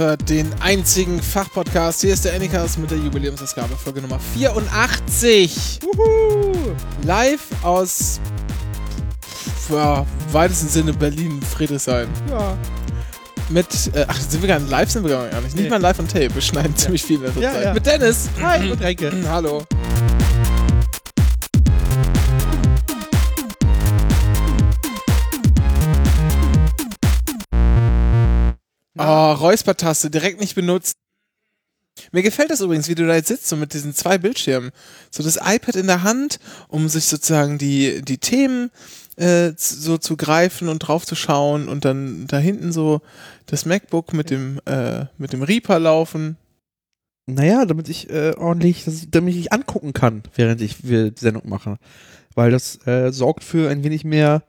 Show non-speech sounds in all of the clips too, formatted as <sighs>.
Hört den einzigen Fachpodcast. Hier ist der Anycast mit der Jubiläumsausgabe, Folge Nummer 84. Wuhu! Live aus ja, weitesten Sinne Berlin-Friedrichshain. Ja. Mit, äh, ach, sind wir gar nicht live, sind wir gar nicht. Nicht Nee. mal live on tape. Wir schneiden ziemlich viel in Ja, Zeit. ja. Mit Dennis. Hi und Renke. Hallo. Oh, Räuspertaste, direkt nicht benutzt. Mir gefällt das übrigens, wie du da jetzt sitzt, so mit diesen zwei Bildschirmen. So das iPad in der Hand, um sich sozusagen die, die Themen äh, so zu greifen und drauf zu schauen und dann da hinten so das MacBook mit dem, äh, mit dem Reaper laufen. Naja, damit ich äh, ordentlich, damit ich angucken kann, während ich die Sendung mache. Weil das äh, sorgt für ein wenig mehr,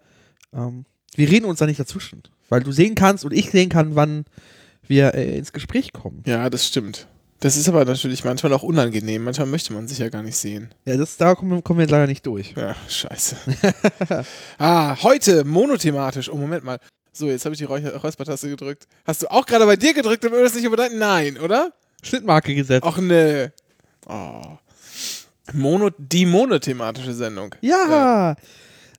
ähm, wir reden uns da nicht dazwischen. Weil du sehen kannst und ich sehen kann, wann wir äh, ins Gespräch kommen. Ja, das stimmt. Das ist aber natürlich manchmal auch unangenehm. Manchmal möchte man sich ja gar nicht sehen. Ja, das, da kommen, wir- kommen wir leider nicht durch. Ja, scheiße. <laughs> ah, heute monothematisch. Oh, Moment mal. So, jetzt habe ich die Räuspertaste gedrückt. Hast du auch gerade bei dir gedrückt, damit wir das nicht überdeuten? Nein, oder? Schnittmarke gesetzt. Ach, ne. Oh. Mono, die monothematische Sendung. ja!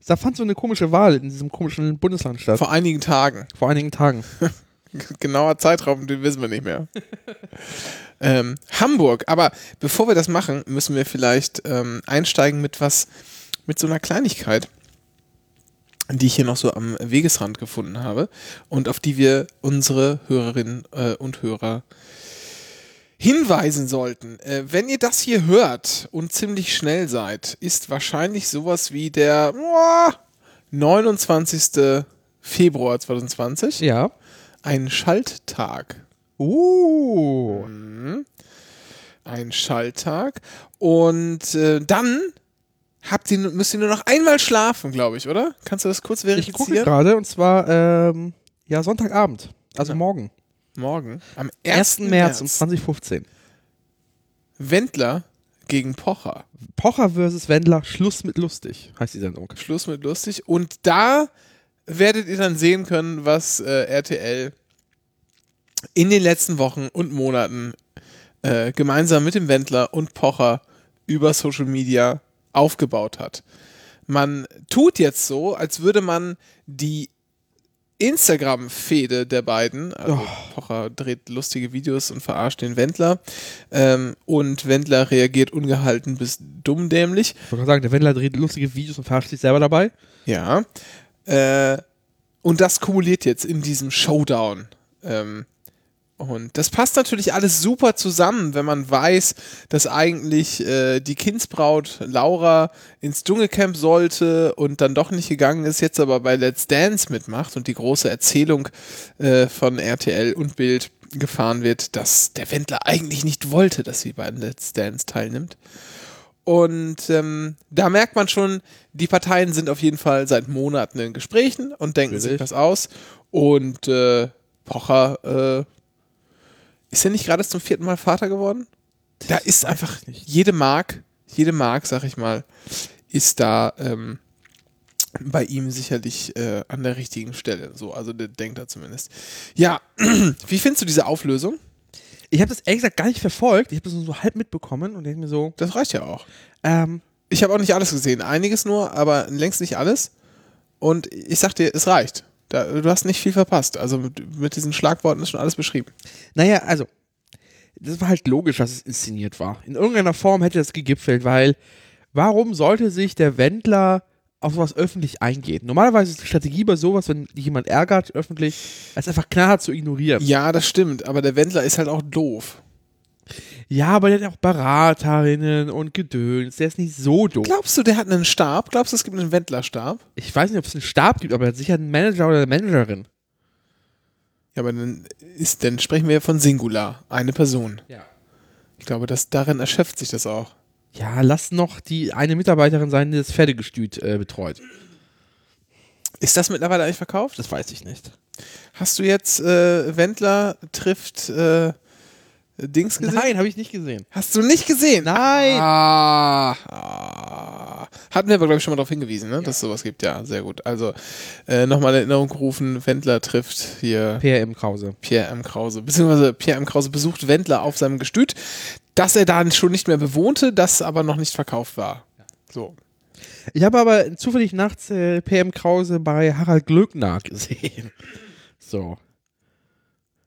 Da fand so eine komische Wahl in diesem komischen Bundesland statt. Vor einigen Tagen. Vor einigen Tagen. <laughs> Genauer Zeitraum, den wissen wir nicht mehr. <laughs> ähm, Hamburg. Aber bevor wir das machen, müssen wir vielleicht ähm, einsteigen mit was, mit so einer Kleinigkeit, die ich hier noch so am Wegesrand gefunden habe und auf die wir unsere Hörerinnen äh, und Hörer hinweisen sollten. Äh, wenn ihr das hier hört und ziemlich schnell seid, ist wahrscheinlich sowas wie der boah, 29. Februar 2020 Ja. ein Schalttag. Uh. Ein Schalttag. Und äh, dann habt ihr, müsst ihr nur noch einmal schlafen, glaube ich, oder? Kannst du das kurz Ich gucke verifizieren? gerade und zwar, ähm, ja, Sonntagabend. Also Ja. morgen. Morgen. Am 1. 1. März um 2015. Wendler gegen Pocher. Pocher versus Wendler, Schluss mit lustig, heißt die Sendung. Schluss mit lustig. Und da werdet ihr dann sehen können, was äh, RTL in den letzten Wochen und Monaten äh, gemeinsam mit dem Wendler und Pocher über Social Media aufgebaut hat. Man tut jetzt so, als würde man die Instagram-Fehde der beiden, also Pocher dreht lustige Videos und verarscht den Wendler ähm, und Wendler reagiert ungehalten bis dummdämlich. Ich wollte gerade sagen, der Wendler dreht lustige Videos und verarscht sich selber dabei. Ja. Äh, und das kumuliert jetzt in diesem Showdown. Ähm, und das passt natürlich alles super zusammen, wenn man weiß, dass eigentlich äh, die Kindsbraut Laura ins Dschungelcamp sollte und dann doch nicht gegangen ist, jetzt aber bei Let's Dance mitmacht und die große Erzählung äh, von RTL und Bild gefahren wird, dass der Wendler eigentlich nicht wollte, dass sie bei Let's Dance teilnimmt. Und ähm, da merkt man schon, die Parteien sind auf jeden Fall seit Monaten in Gesprächen und denken sich Natürlich. was aus. Und äh, Pocher äh, ist er nicht gerade zum vierten Mal Vater geworden? Da ist einfach jede Mark, jede Mark, sag ich mal, ist da ähm, bei ihm sicherlich äh, an der richtigen Stelle. So, also der denkt er zumindest. Ja, <clears throat> wie findest du diese Auflösung? Ich habe das ehrlich gesagt gar nicht verfolgt. Ich habe das nur so halb mitbekommen und denke mir so, Das reicht ja auch. ähm, Ich habe auch nicht alles gesehen, einiges nur, aber längst nicht alles. Und ich sag dir, es reicht. Da, du hast nicht viel verpasst. Also mit, mit diesen Schlagworten ist schon alles beschrieben. naja, also, das war halt logisch, dass es inszeniert war. In irgendeiner Form hätte das gegipfelt, weil warum sollte sich der Wendler auf sowas öffentlich eingehen? Normalerweise ist die Strategie bei sowas, wenn dich jemand ärgert, öffentlich, als einfach knallhart zu ignorieren. Ja, das stimmt, aber der Wendler ist halt auch doof. Ja, aber der hat ja auch Beraterinnen und Gedöns. Der ist nicht so doof. Glaubst du, der hat einen Stab? Glaubst du, es gibt einen Wendlerstab? Ich weiß nicht, ob es einen Stab gibt, aber er hat sicher einen Manager oder eine Managerin. Ja, aber dann ist, dann sprechen wir ja von Singular, eine Person. Ja. Ich glaube, dass darin erschöpft sich das auch. Ja, lass noch die eine Mitarbeiterin sein, die das Pferdegestüt äh, betreut. Ist das mittlerweile eigentlich verkauft? Das weiß ich nicht. Hast du jetzt äh, Wendler trifft äh, Dings gesehen? Nein, habe ich nicht gesehen. Hast du nicht gesehen? Nein. Ah, ah. Hatten wir aber, glaube ich, schon mal darauf hingewiesen, ne? dass es sowas gibt. Ja, sehr gut. Also äh, nochmal in Erinnerung gerufen, Wendler trifft hier PM Krause. Pierre M. Krause, beziehungsweise Pierre M. Krause besucht Wendler auf seinem Gestüt, das er dann schon nicht mehr bewohnte, das aber noch nicht verkauft war. So. Ich habe aber zufällig nachts äh, PM Krause bei Harald Glöckner gesehen. <laughs> So.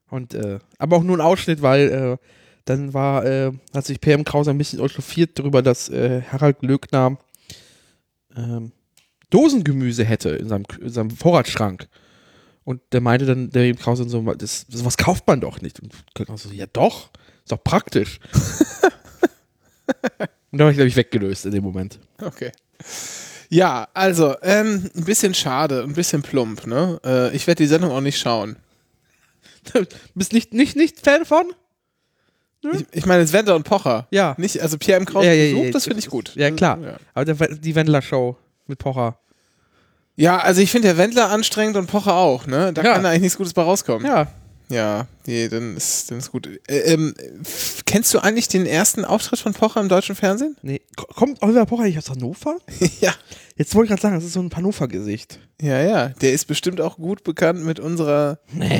Und, äh, aber auch nur ein Ausschnitt, weil äh, dann war, äh, hat sich PM Krause ein bisschen echauffiert darüber, dass äh, Harald Glöckner ähm, Dosengemüse hätte in seinem, in seinem Vorratsschrank. Und der meinte dann, der PM Krause so, das, sowas kauft man doch nicht. Und Glöckner so, ja doch, ist doch praktisch. <laughs> Und da war ich, glaube ich, weggelöst in dem Moment. Okay. Ja, also, ähm, ein bisschen schade, ein bisschen plump, ne? Äh, ich werde die Sendung auch nicht schauen. <laughs> Bist nicht, nicht, nicht Fan von? Ich, ich meine, es Wendler und Pocher. Ja. Nicht, also Pierre M. Krause Ja, ja, ja, das finde ich gut. Ja, klar. Ja, Aber der, die Wendler-Show mit Pocher. ja also ich finde der Wendler anstrengend und Pocher auch, ne? Da kann da eigentlich nichts Gutes bei rauskommen. Ja. Ja, nee, dann ist, dann ist gut. Äh, ähm, kennst du eigentlich den ersten Auftritt von Pocher im deutschen Fernsehen? Nee. Ko- Kommt Oliver Pocher nicht aus Hannover? <laughs> ja. Jetzt wollte ich gerade sagen, das ist so ein Hannover-Gesicht. Ja, ja. Der ist bestimmt auch gut bekannt mit unserer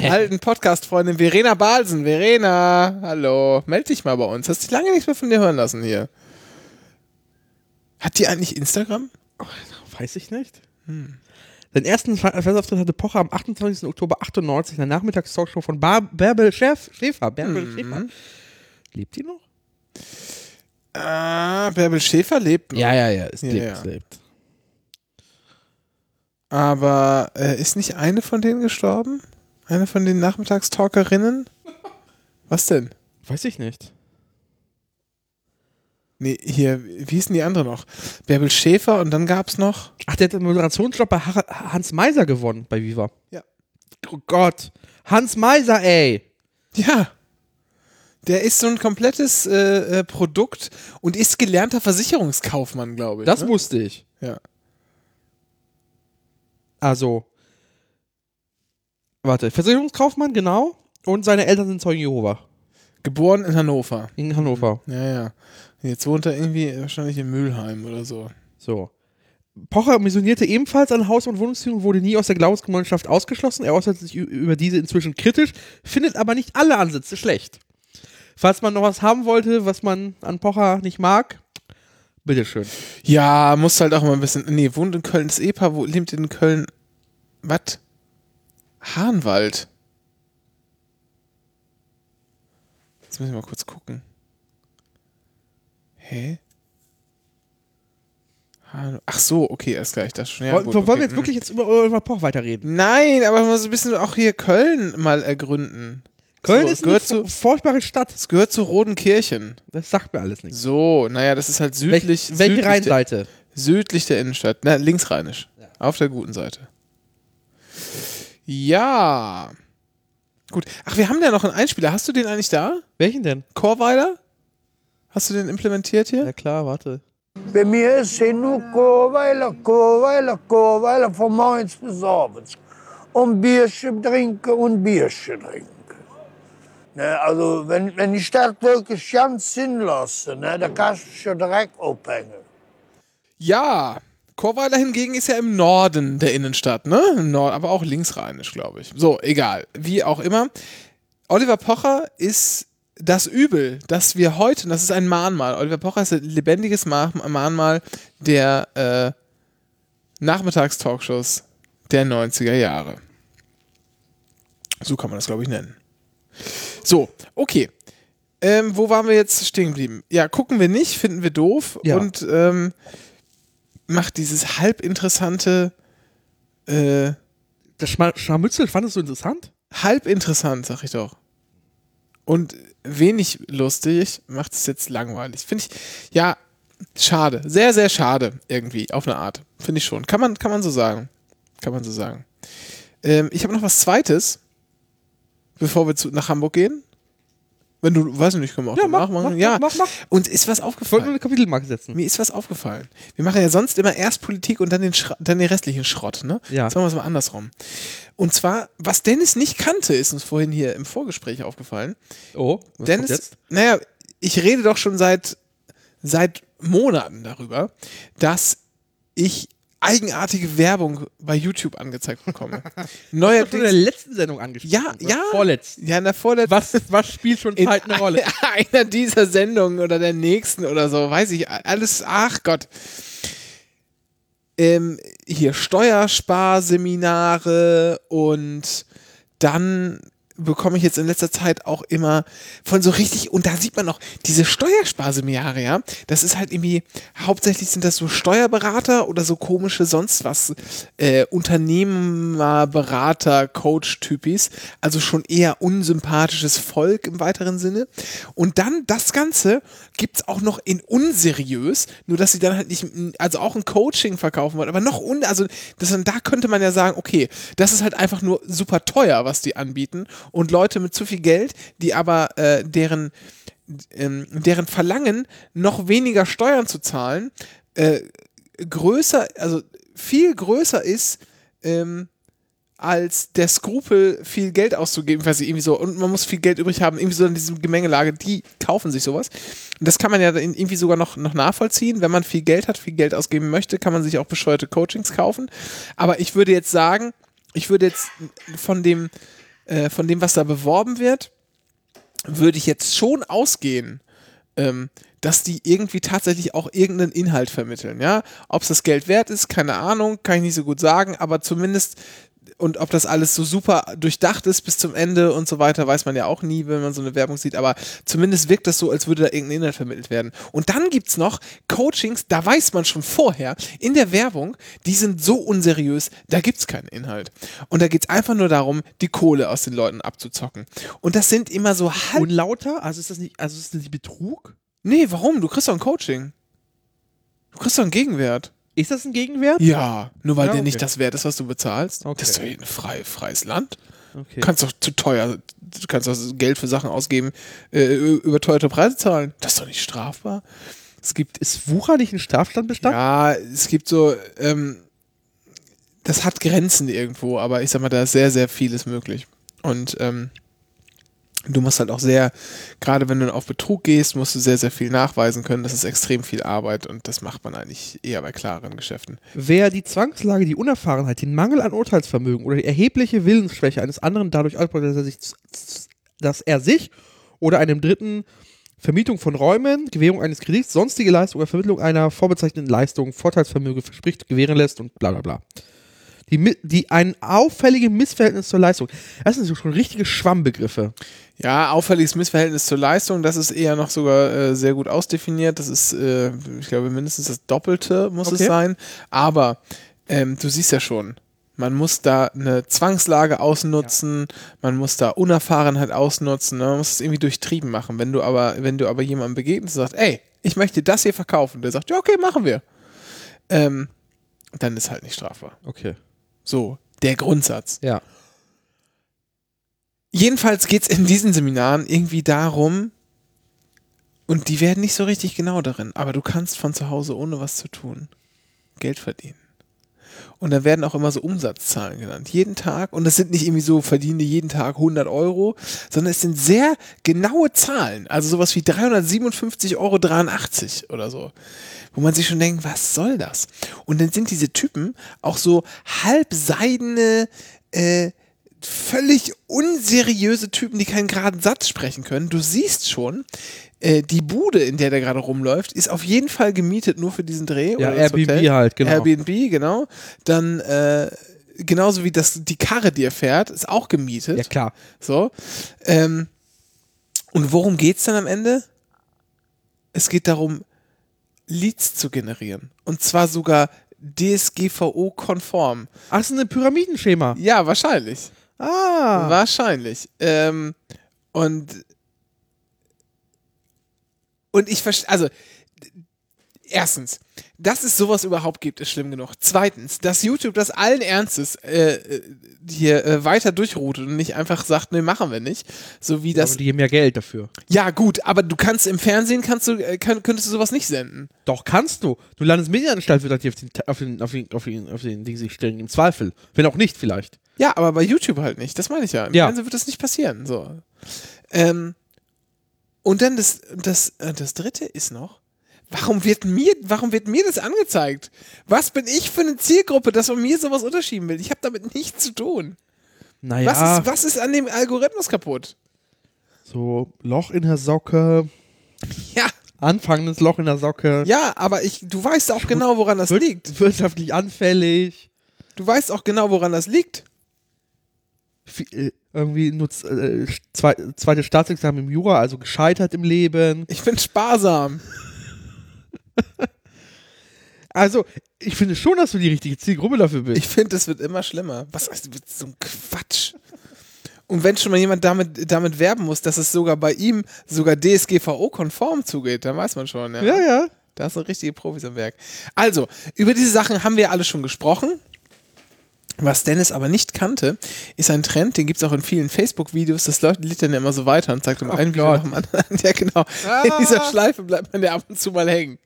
alten Podcast-Freundin Verena Balsen. Verena, hallo. Meld dich mal bei uns. Hast dich lange nichts mehr von dir hören lassen hier. Hat die eigentlich Instagram? Weiß ich nicht. Den ersten Fer- Fernsehauftritt hatte Pocher am 28. Oktober 98 in der Nachmittagstalkshow von Bar Bärbel Schäf Schäfer. Bärbel Schäfer. Lebt die noch? Ah, Bärbel Schäfer lebt noch. Ja, ja, ja. Es Ja, lebt, ja. es lebt. Aber äh, ist nicht eine von denen gestorben? Eine von den Nachmittagstalkerinnen? Was denn? Weiß ich nicht. Nee, hier, wie hießen die andere noch? Bärbel Schäfer und dann gab's noch. Ach, der hat den Moderationsjob bei Hans Meiser gewonnen bei Viva. Ja. Oh Gott. Hans Meiser, ey. Ja. Der ist so ein komplettes äh, äh, Produkt und ist gelernter Versicherungskaufmann, glaube ich. Das ne? wusste ich. Ja. Also. Warte, Versicherungskaufmann, genau. Und seine Eltern sind Zeugen Jehova. Geboren in Hannover. In Hannover. Ja, ja. Jetzt wohnt er irgendwie wahrscheinlich in Mülheim oder so. So. Pocher missionierte ebenfalls an Haus- und Wohnungsführung, wurde nie aus der Glaubensgemeinschaft ausgeschlossen. Er äußert sich über diese inzwischen kritisch, findet aber nicht alle Ansätze schlecht. Falls man noch was haben wollte, was man an Pocher nicht mag, bitteschön. Ja, muss halt auch mal ein bisschen. Nee, wohnt in Köln. Das Ehepaar wo, lebt in Köln. Was? Hahnwald. Jetzt muss ich mal kurz gucken. Hä? Ach so, okay, erst gleich. Das schon. Ja, Woll- gut, wollen okay. wir jetzt wirklich jetzt über Oliver Poch weiterreden? Nein, aber mal so ein bisschen auch hier Köln mal ergründen. Köln so, ist es eine gehört zu, fu- furchtbare Stadt. es gehört zu Rodenkirchen. Das sagt mir alles nichts. So, naja, das ist halt südlich. Welch, welche südlich der- Rheinseite? Südlich der Innenstadt. Na, linksrheinisch. Auf der guten Seite. Ja. Gut. Ach, wir haben ja noch einen Einspieler. Hast du den eigentlich da? Welchen denn? Chorweiler? Hast du den implementiert hier? Ja klar, warte. Bei mir ist hier nur Chorweiler, Chorweiler, Chorweiler von morgens bis abends. Und Bierchen trinken und Bierchen trinken. Ne, also, wenn, wenn die Stadt wirklich ganz Sinn lasse, ne, dann kannst du schon direkt aufhängen. Ja. Chorweiler hingegen ist ja im Norden der Innenstadt, ne? Im Nord, aber auch linksrheinisch, glaube ich. So, egal. Wie auch immer. Oliver Pocher ist das Übel, das wir heute, das ist ein Mahnmal. Oliver Pocher ist ein lebendiges Ma- Mahnmal der äh, Nachmittagstalkshows der 90er Jahre. So kann man das, glaube ich, nennen. So, okay. Ähm, wo waren wir jetzt stehen geblieben? Ja, gucken wir nicht, finden wir doof Ja. und ähm, macht dieses halbinteressante, äh, Das Schma Scharmützel, fandest du interessant? halb interessant, sag ich doch. Und wenig lustig macht es jetzt langweilig. Finde ich, ja, schade. Sehr, sehr schade irgendwie, auf eine Art. Finde ich schon. Kann man, kann man so sagen. Kann man so sagen. Ähm, ich habe noch was Zweites, bevor wir zu, nach Hamburg gehen. Wenn du, weiß ich nicht, können wir auch Ja, mach, machen. mach, ja. mach, mach. Und ist was Ich wollte nur aufgefallen? eine Kapitelmarke setzen. Mir ist was aufgefallen. Wir machen ja sonst immer erst Politik und dann den, Schra dann den restlichen Schrott, ne? Ja. Jetzt machen wir es mal andersrum. Und zwar, was Dennis nicht kannte, ist uns vorhin hier im Vorgespräch aufgefallen. Oh, was Dennis, jetzt? naja, ich rede doch schon seit, seit Monaten darüber, dass ich eigenartige Werbung bei YouTube angezeigt bekomme. <laughs> Du in der Neuerdings. letzten Sendung angesprochen. Ja, ja. Vorletzten. Ja, in der vorletzten. Was, was spielt schon <laughs> Zeit eine Rolle? <laughs> einer dieser Sendungen oder der nächsten oder so, weiß ich, alles, ach Gott. Ähm, hier Steuersparseminare und dann bekomme ich jetzt in letzter Zeit auch immer von so richtig, und da sieht man noch, diese Steuersparseminare, ja, das ist halt irgendwie, hauptsächlich sind das so Steuerberater oder so komische sonst was, äh, Unternehmerberater, Coach-Typis, also schon eher unsympathisches Volk im weiteren Sinne. Und dann das Ganze gibt's auch noch in unseriös, nur dass sie dann halt nicht, also auch ein Coaching verkaufen wollen, aber noch un, also das, da könnte man ja sagen, okay, das ist halt einfach nur super teuer, was die anbieten und Leute mit zu viel Geld, die aber äh, deren ähm, deren Verlangen noch weniger Steuern zu zahlen, äh, größer, also viel größer ist, ähm, als der Skrupel, viel Geld auszugeben, weiß ich, irgendwie so, und man muss viel Geld übrig haben, irgendwie so in diesem Gemengelage, die kaufen sich sowas. Und das kann man ja irgendwie sogar noch, noch nachvollziehen. Wenn man viel Geld hat, viel Geld ausgeben möchte, kann man sich auch bescheuerte Coachings kaufen. Aber ich würde jetzt sagen, ich würde jetzt von dem, äh, von dem, was da beworben wird, würde ich jetzt schon ausgehen, ähm, dass die irgendwie tatsächlich auch irgendeinen Inhalt vermitteln, ja. Ob es das Geld wert ist, keine Ahnung, kann ich nicht so gut sagen, aber zumindest und ob das alles so super durchdacht ist bis zum Ende und so weiter, weiß man ja auch nie, wenn man so eine Werbung sieht, aber zumindest wirkt das so, als würde da irgendein Inhalt vermittelt werden. Und dann gibt's noch Coachings, da weiß man schon vorher, in der Werbung, die sind so unseriös, da gibt's keinen Inhalt. Und da geht's einfach nur darum, die Kohle aus den Leuten abzuzocken. Und das sind immer so halb Unlauter? Also ist das nicht, also ist das nicht Betrug? Nee, warum? Du kriegst doch ein Coaching. Du kriegst doch einen Gegenwert. Ist das ein Gegenwert? Ja, nur weil Ja, der okay. nicht das wert ist, was du bezahlst. Okay. Das ist doch ein frei, freies Land. Okay. Kannst doch zu teuer, du kannst doch Geld für Sachen ausgeben, äh, überteuerte Preise zahlen. Das ist doch nicht strafbar. Es gibt, ist Wucher nicht ein Strafstandbestand? ja, es gibt so, ähm, das hat Grenzen irgendwo, aber ich sag mal, da ist sehr, sehr vieles möglich. Und ähm, du musst halt auch sehr, gerade wenn du auf Betrug gehst, musst du sehr, sehr viel nachweisen können. Das ist extrem viel Arbeit und das macht man eigentlich eher bei klareren Geschäften. Wer die Zwangslage, die Unerfahrenheit, den Mangel an Urteilsvermögen oder die erhebliche Willensschwäche eines anderen dadurch ausbeutet, dass er sich, dass er sich oder einem Dritten Vermietung von Räumen, Gewährung eines Kredits, sonstige Leistung oder Vermittlung einer vorbezeichneten Leistung, Vorteilsvermögen verspricht, gewähren lässt und bla bla bla. Die, die ein auffälliges Missverhältnis zur Leistung. Das sind so schon richtige Schwammbegriffe. Ja, auffälliges Missverhältnis zur Leistung, das ist eher noch sogar äh, sehr gut ausdefiniert. Das ist, äh, ich glaube, mindestens das Doppelte muss es Okay. sein. Aber ähm, du siehst ja schon, man muss da eine Zwangslage ausnutzen, man muss da Unerfahrenheit ausnutzen, ne? man muss es irgendwie durchtrieben machen. Wenn du aber, wenn du aber jemandem begegnest und sagst, ey, ich möchte das hier verkaufen, der sagt, ja, okay, machen wir. Ähm, dann ist halt nicht strafbar. Okay. So, der Grundsatz. Ja. Jedenfalls geht es in diesen Seminaren irgendwie darum, und die werden nicht so richtig genau darin, aber du kannst von zu Hause ohne was zu tun Geld verdienen. Und da werden auch immer so Umsatzzahlen genannt. Jeden Tag. Und das sind nicht irgendwie so, verdiene jeden Tag 100 Euro, sondern es sind sehr genaue Zahlen. Also sowas wie 357,83 Euro oder so. Wo man sich schon denkt, was soll das? Und dann sind diese Typen auch so halbseidene, äh, völlig unseriöse Typen, die keinen geraden Satz sprechen können. Du siehst schon, äh, die Bude, in der der gerade rumläuft, ist auf jeden Fall gemietet nur für diesen Dreh. Ja, oder Airbnb Hotel. halt, genau. Airbnb, genau. Dann äh, genauso wie das, die Karre, die er fährt, ist auch gemietet. Ja, klar. So. Ähm, und worum geht's dann am Ende? Es geht darum, Leads zu generieren. Und zwar sogar DSGVO-konform. Ach, das ist ein Pyramidenschema. Ja, wahrscheinlich. Ah. Wahrscheinlich. Ähm, und und ich verstehe, also erstens, dass es sowas überhaupt gibt, ist schlimm genug. Zweitens, dass YouTube das allen Ernstes äh, äh, hier äh, weiter durchroutet und nicht einfach sagt, nee, machen wir nicht. So wie das. Aber die geben ja Geld dafür. Ja, gut, aber du kannst im Fernsehen kannst du, äh, kann, könntest du sowas nicht senden. Doch, kannst du. Du Landesmedienanstalt wird halt hier auf den, auf den, auf den, auf den, auf den Ding sich stellen, im Zweifel. Wenn auch nicht, vielleicht. Ja, aber bei YouTube halt nicht. Das meine ich ja. Im Ja. Fernsehen wird das nicht passieren. So. Ähm, und dann das, das, äh, das dritte ist noch, Warum wird mir, warum wird mir das angezeigt? Was bin ich für eine Zielgruppe, dass man mir sowas unterschieben will? Ich habe damit nichts zu tun. Naja, Was, ist, was ist an dem Algorithmus kaputt? so Loch in der Socke, Ja, anfangendes Loch in der Socke, ja, aber ich, du weißt auch genau, woran das liegt. wirtschaftlich anfällig, Du weißt auch genau, woran das liegt. Äh, irgendwie nutzt äh, zwei, zweites Staatsexamen im Jura, also gescheitert im Leben. Ich bin sparsam. <laughs> Also, ich finde schon, dass du die richtige Zielgruppe dafür bist. Ich finde, es wird immer schlimmer. Was ist so ein Quatsch? Und wenn schon mal jemand damit, damit werben muss, dass es sogar bei ihm sogar DSGVO-konform zugeht, dann weiß man schon. Ja, ja, ja. Da sind richtige Profis am Werk. Also, über diese Sachen haben wir alle schon gesprochen. Was Dennis aber nicht kannte, ist ein Trend, den gibt es auch in vielen Facebook-Videos. Das läuft lädt dann immer so weiter und zeigt um ein Video Gott. nach dem anderen. Ja, genau. In dieser Schleife bleibt man ja ab und zu mal hängen.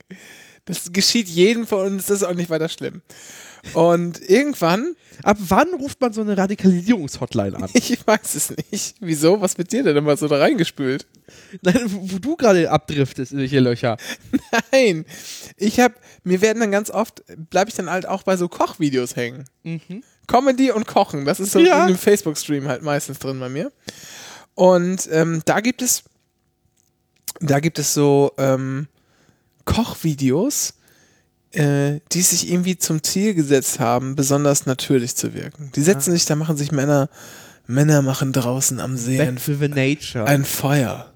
Das geschieht jedem von uns, das ist auch nicht weiter schlimm. Und irgendwann, Ab wann ruft man so eine Radikalisierungshotline an? <laughs> ich weiß es nicht. Wieso? Was wird dir denn immer so da reingespült? Nein, wo du gerade abdriftest in welche Löcher. <laughs> Nein. Ich habe, mir werden dann ganz oft, bleibe ich dann halt auch bei so Kochvideos hängen. Comedy und Kochen, das ist so Ja. in dem Facebook-Stream halt meistens drin bei mir. Und ähm, da gibt es, da gibt es so ähm, Kochvideos, äh, die sich irgendwie zum Ziel gesetzt haben, besonders natürlich zu wirken. Die setzen sich, da machen sich Männer, Männer machen draußen am See ein ein Feuer.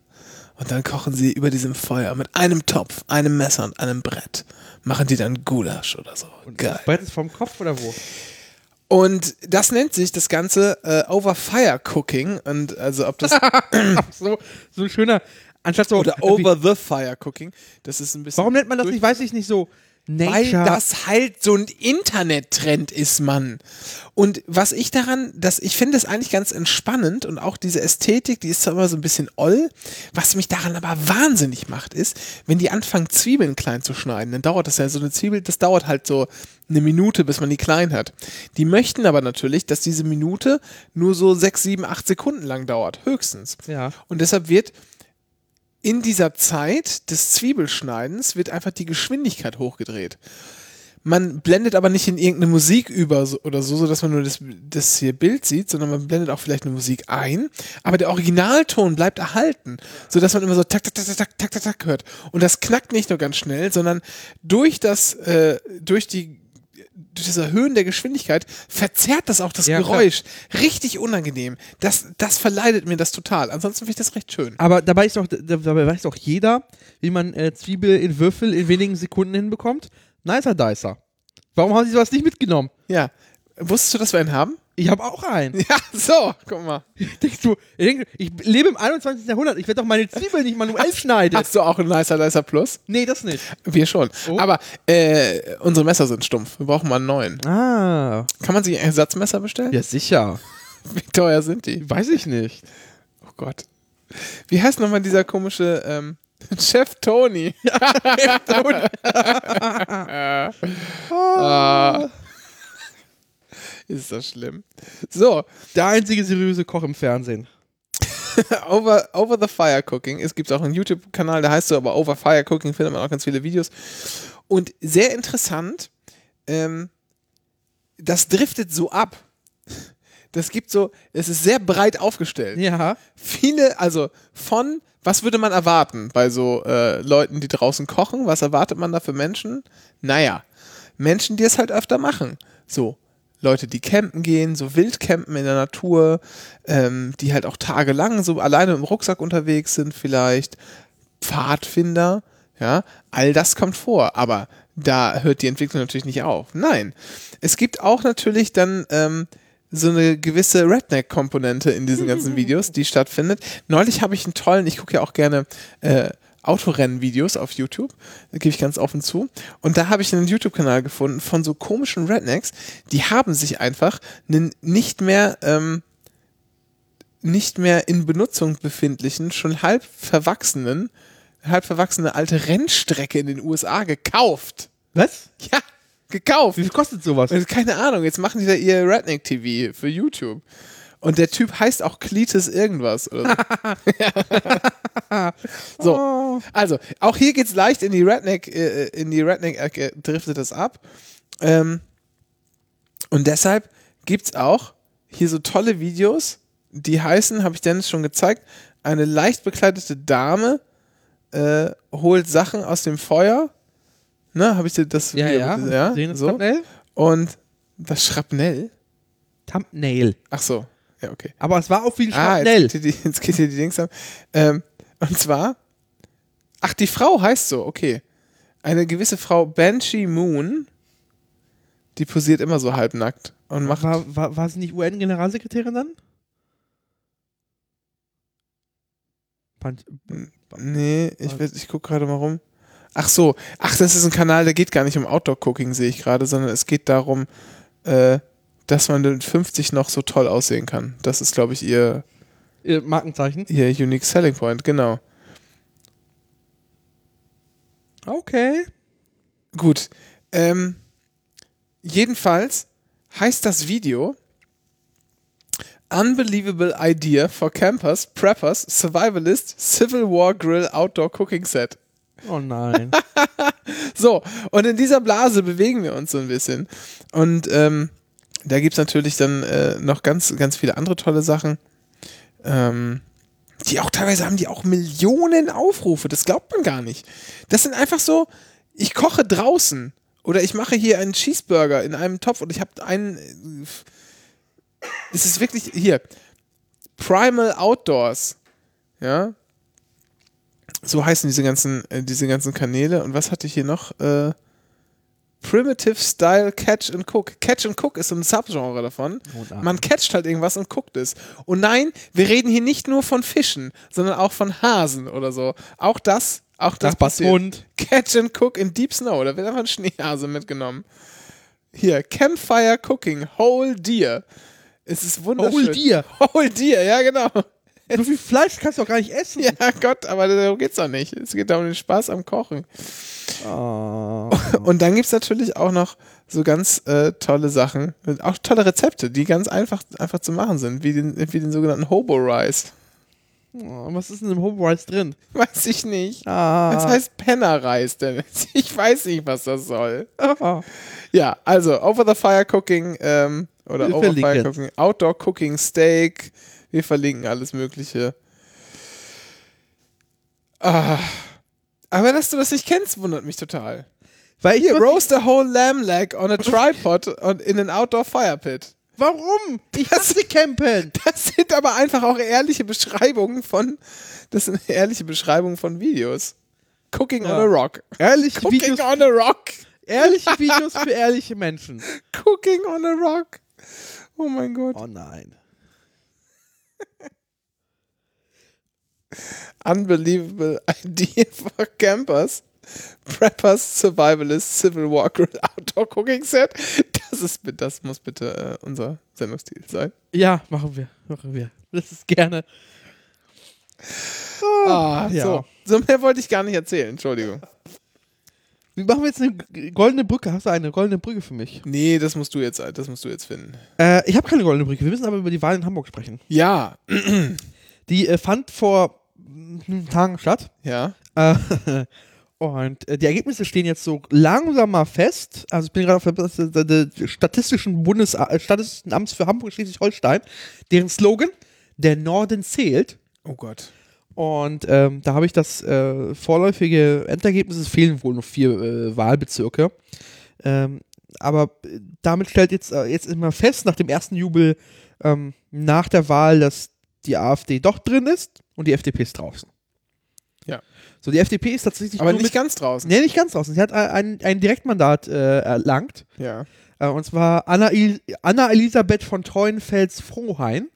Und dann kochen sie über diesem Feuer mit einem Topf, einem Messer und einem Brett. Machen die dann Gulasch oder so. Geil. Brett ist vom Kopf oder wo? Und das nennt sich das Ganze äh, Over Fire Cooking. Und also ob das <laughs> so, so ein schöner, anstatt so. oder <laughs> Over the Fire Cooking, das ist ein bisschen. Warum nennt man das nicht, weiß ich nicht, so Weil Nature? das halt so ein Internettrend ist, Mann. Und was ich daran, dass ich finde es eigentlich ganz entspannend und auch diese Ästhetik, die ist zwar immer so ein bisschen oll. Was mich daran aber wahnsinnig macht, ist, wenn die anfangen, Zwiebeln klein zu schneiden, dann dauert das ja so eine Zwiebel, das dauert halt so eine Minute, bis man die klein hat. Die möchten aber natürlich, dass diese Minute nur so sechs, sieben, acht Sekunden lang dauert, höchstens. Ja. Und deshalb wird in dieser Zeit des Zwiebelschneidens wird einfach die Geschwindigkeit hochgedreht. Man blendet aber nicht in irgendeine Musik über oder so, sodass man nur das, das hier Bild sieht, sondern man blendet auch vielleicht eine Musik ein, aber der Originalton bleibt erhalten, sodass man immer so tak, tak, tak, tak, tak, tak, tak hört. Und das knackt nicht nur ganz schnell, sondern durch das, äh, durch die durch das Erhöhen der Geschwindigkeit verzerrt das auch das Ja, klar. Geräusch. Richtig unangenehm. Das, das verleidet mir das total. Ansonsten finde ich das recht schön. Aber dabei, ist doch, da- dabei weiß doch jeder, wie man äh, Zwiebel in Würfel in wenigen Sekunden hinbekommt. Nicer Dicer. Warum haben sie sowas nicht mitgenommen? Ja. Wusstest du, dass wir einen haben? Ich habe auch einen. <laughs> Ja, so, guck mal. Denkst du, ich, denke, ich lebe im 21. Jahrhundert, ich werde doch meine Zwiebeln nicht manuell schneiden. Hast du auch einen Nicer Dicer Plus? Nee, das nicht. Wir schon. Oh. Aber äh, unsere Messer sind stumpf. Wir brauchen mal einen neuen. Ah, Kann man sich ein Ersatzmesser bestellen? ja sicher. <laughs> Wie teuer sind die? Weiß ich nicht. Oh Gott. Wie heißt nochmal dieser komische ähm, <laughs> Chef Tony? ah. Ist das schlimm. So, Der einzige seriöse Koch im Fernsehen. <laughs> Over, Over the Fire Cooking. Es gibt auch einen YouTube-Kanal, der heißt so, aber Over Fire Cooking findet man auch ganz viele Videos. Und sehr interessant, ähm, das driftet so ab. Das gibt so, es ist sehr breit aufgestellt. Ja. Viele, also von, was würde man erwarten bei so äh, Leuten, die draußen kochen? Was erwartet man da für Menschen? Naja, Menschen, die es halt öfter machen. So, Leute, die campen gehen, so wild campen in der Natur, ähm, die halt auch tagelang so alleine im Rucksack unterwegs sind vielleicht, Pfadfinder, ja, all das kommt vor, aber da hört die Entwicklung natürlich nicht auf. Nein, es gibt auch natürlich dann ähm, so eine gewisse Redneck-Komponente in diesen ganzen <laughs> Videos, die stattfindet. Neulich habe ich einen tollen, ich gucke ja auch gerne äh, Autorennen-Videos auf YouTube, da gebe ich ganz offen zu. Und da habe ich einen YouTube-Kanal gefunden von so komischen Rednecks, die haben sich einfach einen nicht mehr, ähm, nicht mehr in Benutzung befindlichen, schon halb verwachsenen, halb verwachsene alte Rennstrecke in den USA gekauft. Was? Ja, gekauft. Wie viel kostet sowas? Keine Ahnung, jetzt machen die da ihr Redneck-TV für YouTube. Und der Typ heißt auch Cletus irgendwas. Oder so. <laughs> so, also auch hier geht's leicht in die Redneck, äh, in die Redneck-Ecke driftet es ab. Ähm, und deshalb gibt's auch hier so tolle Videos, die heißen, habe ich Dennis schon gezeigt, eine leicht bekleidete Dame äh, holt Sachen aus dem Feuer. Ne, habe ich dir das Ja, Video- ja. ja so. Thumbnail? Und das Schrapnell. Thumbnail. Ach so, ja, okay. Aber es war auch wie ein Ah, jetzt, jetzt geht hier die Dings an. Ähm, und zwar, ach, die Frau heißt so, okay. Eine gewisse Frau Banshee Moon, die posiert immer so halbnackt und macht. war, war, war sie nicht UN-Generalsekretärin dann? Pan- Nee, ich, ich gucke gerade mal rum. Ach so, ach, das ist ein Kanal, der geht gar nicht um Outdoor-Cooking, sehe ich gerade, sondern es geht darum, äh, dass man mit 50 noch so toll aussehen kann. Das ist, glaube ich, ihr, Ihr Markenzeichen. ihr Unique Selling Point, genau. Okay. Gut. Ähm, jedenfalls heißt das Video Unbelievable Idea for Campers, Preppers, Survivalists, Civil War Grill Outdoor Cooking Set. Oh nein. <laughs> So, und in dieser Blase bewegen wir uns so ein bisschen. Und ähm, da gibt es natürlich dann äh, noch ganz, ganz viele andere tolle Sachen. Ähm, die auch teilweise haben die auch Millionen Aufrufe. Das glaubt man gar nicht. Das sind einfach so, ich koche draußen oder ich mache hier einen Cheeseburger in einem Topf und ich habe einen. äh, Es ist wirklich hier. Primal Outdoors. Ja. So heißen diese ganzen, äh, diese ganzen Kanäle. Und was hatte ich hier noch? Äh, Primitive Style Catch and Cook. Catch and Cook ist so ein Subgenre davon. Man catcht halt irgendwas und guckt es. Und nein, wir reden hier nicht nur von Fischen, sondern auch von Hasen oder so. Auch das, auch das passiert. Nachbarshund. Catch and Cook in Deep Snow. Da wird einfach ein Schneehase mitgenommen. Hier, Campfire Cooking, Whole Deer. Es ist wunderschön. Whole Deer? Whole Deer, ja genau. So viel Fleisch kannst du doch gar nicht essen. Ja Gott, aber darum geht's doch nicht. Es geht darum den Spaß am Kochen. Oh. Und dann gibt's natürlich auch noch so ganz äh, tolle Sachen, auch tolle Rezepte, die ganz einfach, einfach zu machen sind, wie den, wie den sogenannten Hobo Rice. Oh, was ist denn im Home Rice drin? Weiß ich nicht. Ah. Das heißt Penner-Reis, denn <laughs> ich weiß nicht, was das soll. Ah. Ja, also Over the Fire Cooking ähm, oder Over the Fire. Cooking, Outdoor Cooking Steak. Wir verlinken alles Mögliche. Ah. Aber dass du das nicht kennst, wundert mich total. Weil Hier, roast a whole lamb leg on a tripod und in an outdoor fire pit. Warum? Ich hasse campen. <laughs> Das sind aber einfach auch ehrliche Beschreibungen von, das sind ehrliche Beschreibungen von Videos. Cooking on Ja. a rock. Ehrliche Cooking Videos, on a rock. ehrliche <laughs> Videos für ehrliche Menschen. Cooking on a rock. Oh mein Gott. Oh nein. Unbelievable <laughs> idea for campers. Preppers, Survivalists, Civil War Grill <laughs> Outdoor Cooking Set. Das ist, das muss bitte äh, unser Sendungsstil sein. Ja, machen wir. Machen wir. Das ist gerne. Ah, ja. so. So mehr wollte ich gar nicht erzählen, Entschuldigung. Wie machen wir jetzt eine goldene Brücke? Hast du eine goldene Brücke für mich? Nee, das musst du jetzt, das musst du jetzt finden. Äh, ich habe keine goldene Brücke. Wir müssen aber über die Wahl in Hamburg sprechen. Ja, Die äh, fand vor Tagen statt. ja. Äh, <laughs> und äh, die Ergebnisse stehen jetzt so langsam mal fest. Also ich bin gerade auf der, der, der Statistischen Bundes äh, Statistischen Amts für Hamburg Schleswig-Holstein, deren Slogan der Norden zählt. Oh Gott. Und ähm, da habe ich das äh, vorläufige Endergebnis. Es fehlen wohl noch vier äh, Wahlbezirke. Ähm, aber äh, damit stellt jetzt, äh, jetzt immer fest, nach dem ersten Jubel ähm, nach der Wahl, dass die AfD doch drin ist und die FDP ist draußen. Ja. So, die FDP ist tatsächlich Aber nicht mit, ganz draußen. Nee, nicht ganz draußen. Sie hat ein, ein Direktmandat äh, erlangt. Ja. Äh, und zwar Anna, Il Anna Elisabeth von Treuenfels-Frohheim.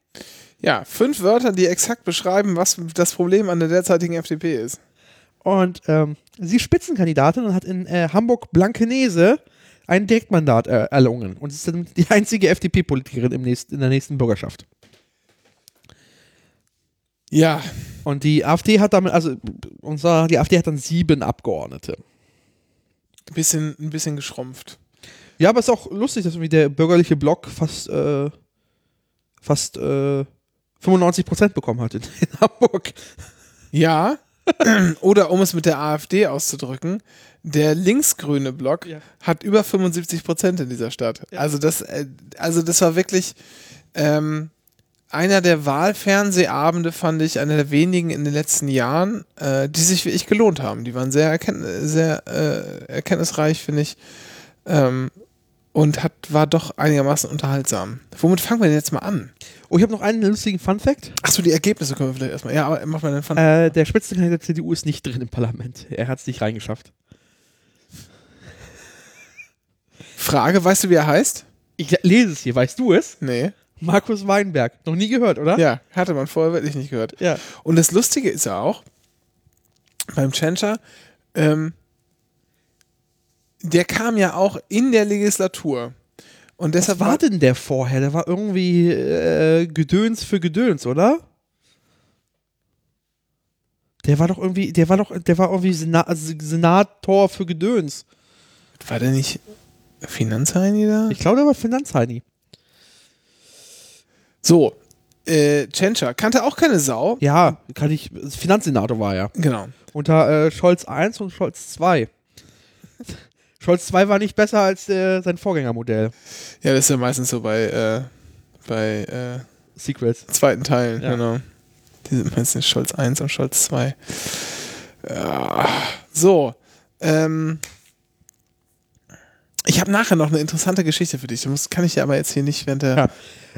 Ja, fünf Wörter, die exakt beschreiben, was das Problem an der derzeitigen FDP ist. Und ähm, sie ist Spitzenkandidatin und hat in äh, Hamburg-Blankenese ein Direktmandat äh, erlungen. Und ist dann die einzige FDP-Politikerin in der nächsten Bürgerschaft. Ja, Und die AfD hat damit, also unser, die AfD hat dann sieben Abgeordnete. ein bisschen, ein bisschen geschrumpft. Ja, aber es ist auch lustig, dass irgendwie der bürgerliche Block fast äh, fast äh, 95 Prozent bekommen hat in, <laughs> in Hamburg. Ja. <clears throat> Oder um es mit der AfD auszudrücken, der linksgrüne Block Ja. hat über 75 Prozent in dieser Stadt. Also das, äh, also das war wirklich ähm, einer der Wahlfernsehabende, fand ich, einer der wenigen in den letzten Jahren, äh, die sich wirklich gelohnt haben. Die waren sehr, erkenn sehr äh, erkenntnisreich, finde ich. Ähm, und hat, war doch einigermaßen unterhaltsam. Womit fangen wir denn jetzt mal an? Oh, ich habe noch einen lustigen Fun-Fact. Achso, die Ergebnisse können wir vielleicht erstmal. Ja, aber mach mal den Fun. Äh, der Spitzenkandidat der CDU ist nicht drin im Parlament. Er hat es nicht reingeschafft. Frage, weißt du, wie er heißt? Ich lese es hier, weißt du es? Nee. Markus Weinberg. Noch nie gehört, oder? Ja, hatte man vorher wirklich nicht gehört. Ja. Und das Lustige ist ja auch, beim Tschentscher, ähm, der kam ja auch in der Legislatur. Und Was deshalb war denn der vorher? Der war irgendwie äh, Gedöns für Gedöns, oder? Der war doch irgendwie, der war doch, der war irgendwie Sena also Senator für Gedöns. war der nicht Finanzheini da? Ich glaube, der war Finanzheini. So, äh, Tschentscher kannte auch keine Sau. Ja, kann ich, Finanzsenator war er. Genau. Unter äh, Scholz 1 und Scholz 2. <laughs> Scholz 2 war nicht besser als äh, sein Vorgängermodell. Ja, das ist ja meistens so bei, äh, bei äh, Secrets. zweiten Teilen, Ja. genau. Die sind meistens Scholz 1 und Scholz 2. Ja. So, ähm, ich habe nachher noch eine interessante Geschichte für dich. Das kann ich dir aber jetzt hier nicht während der. Ja.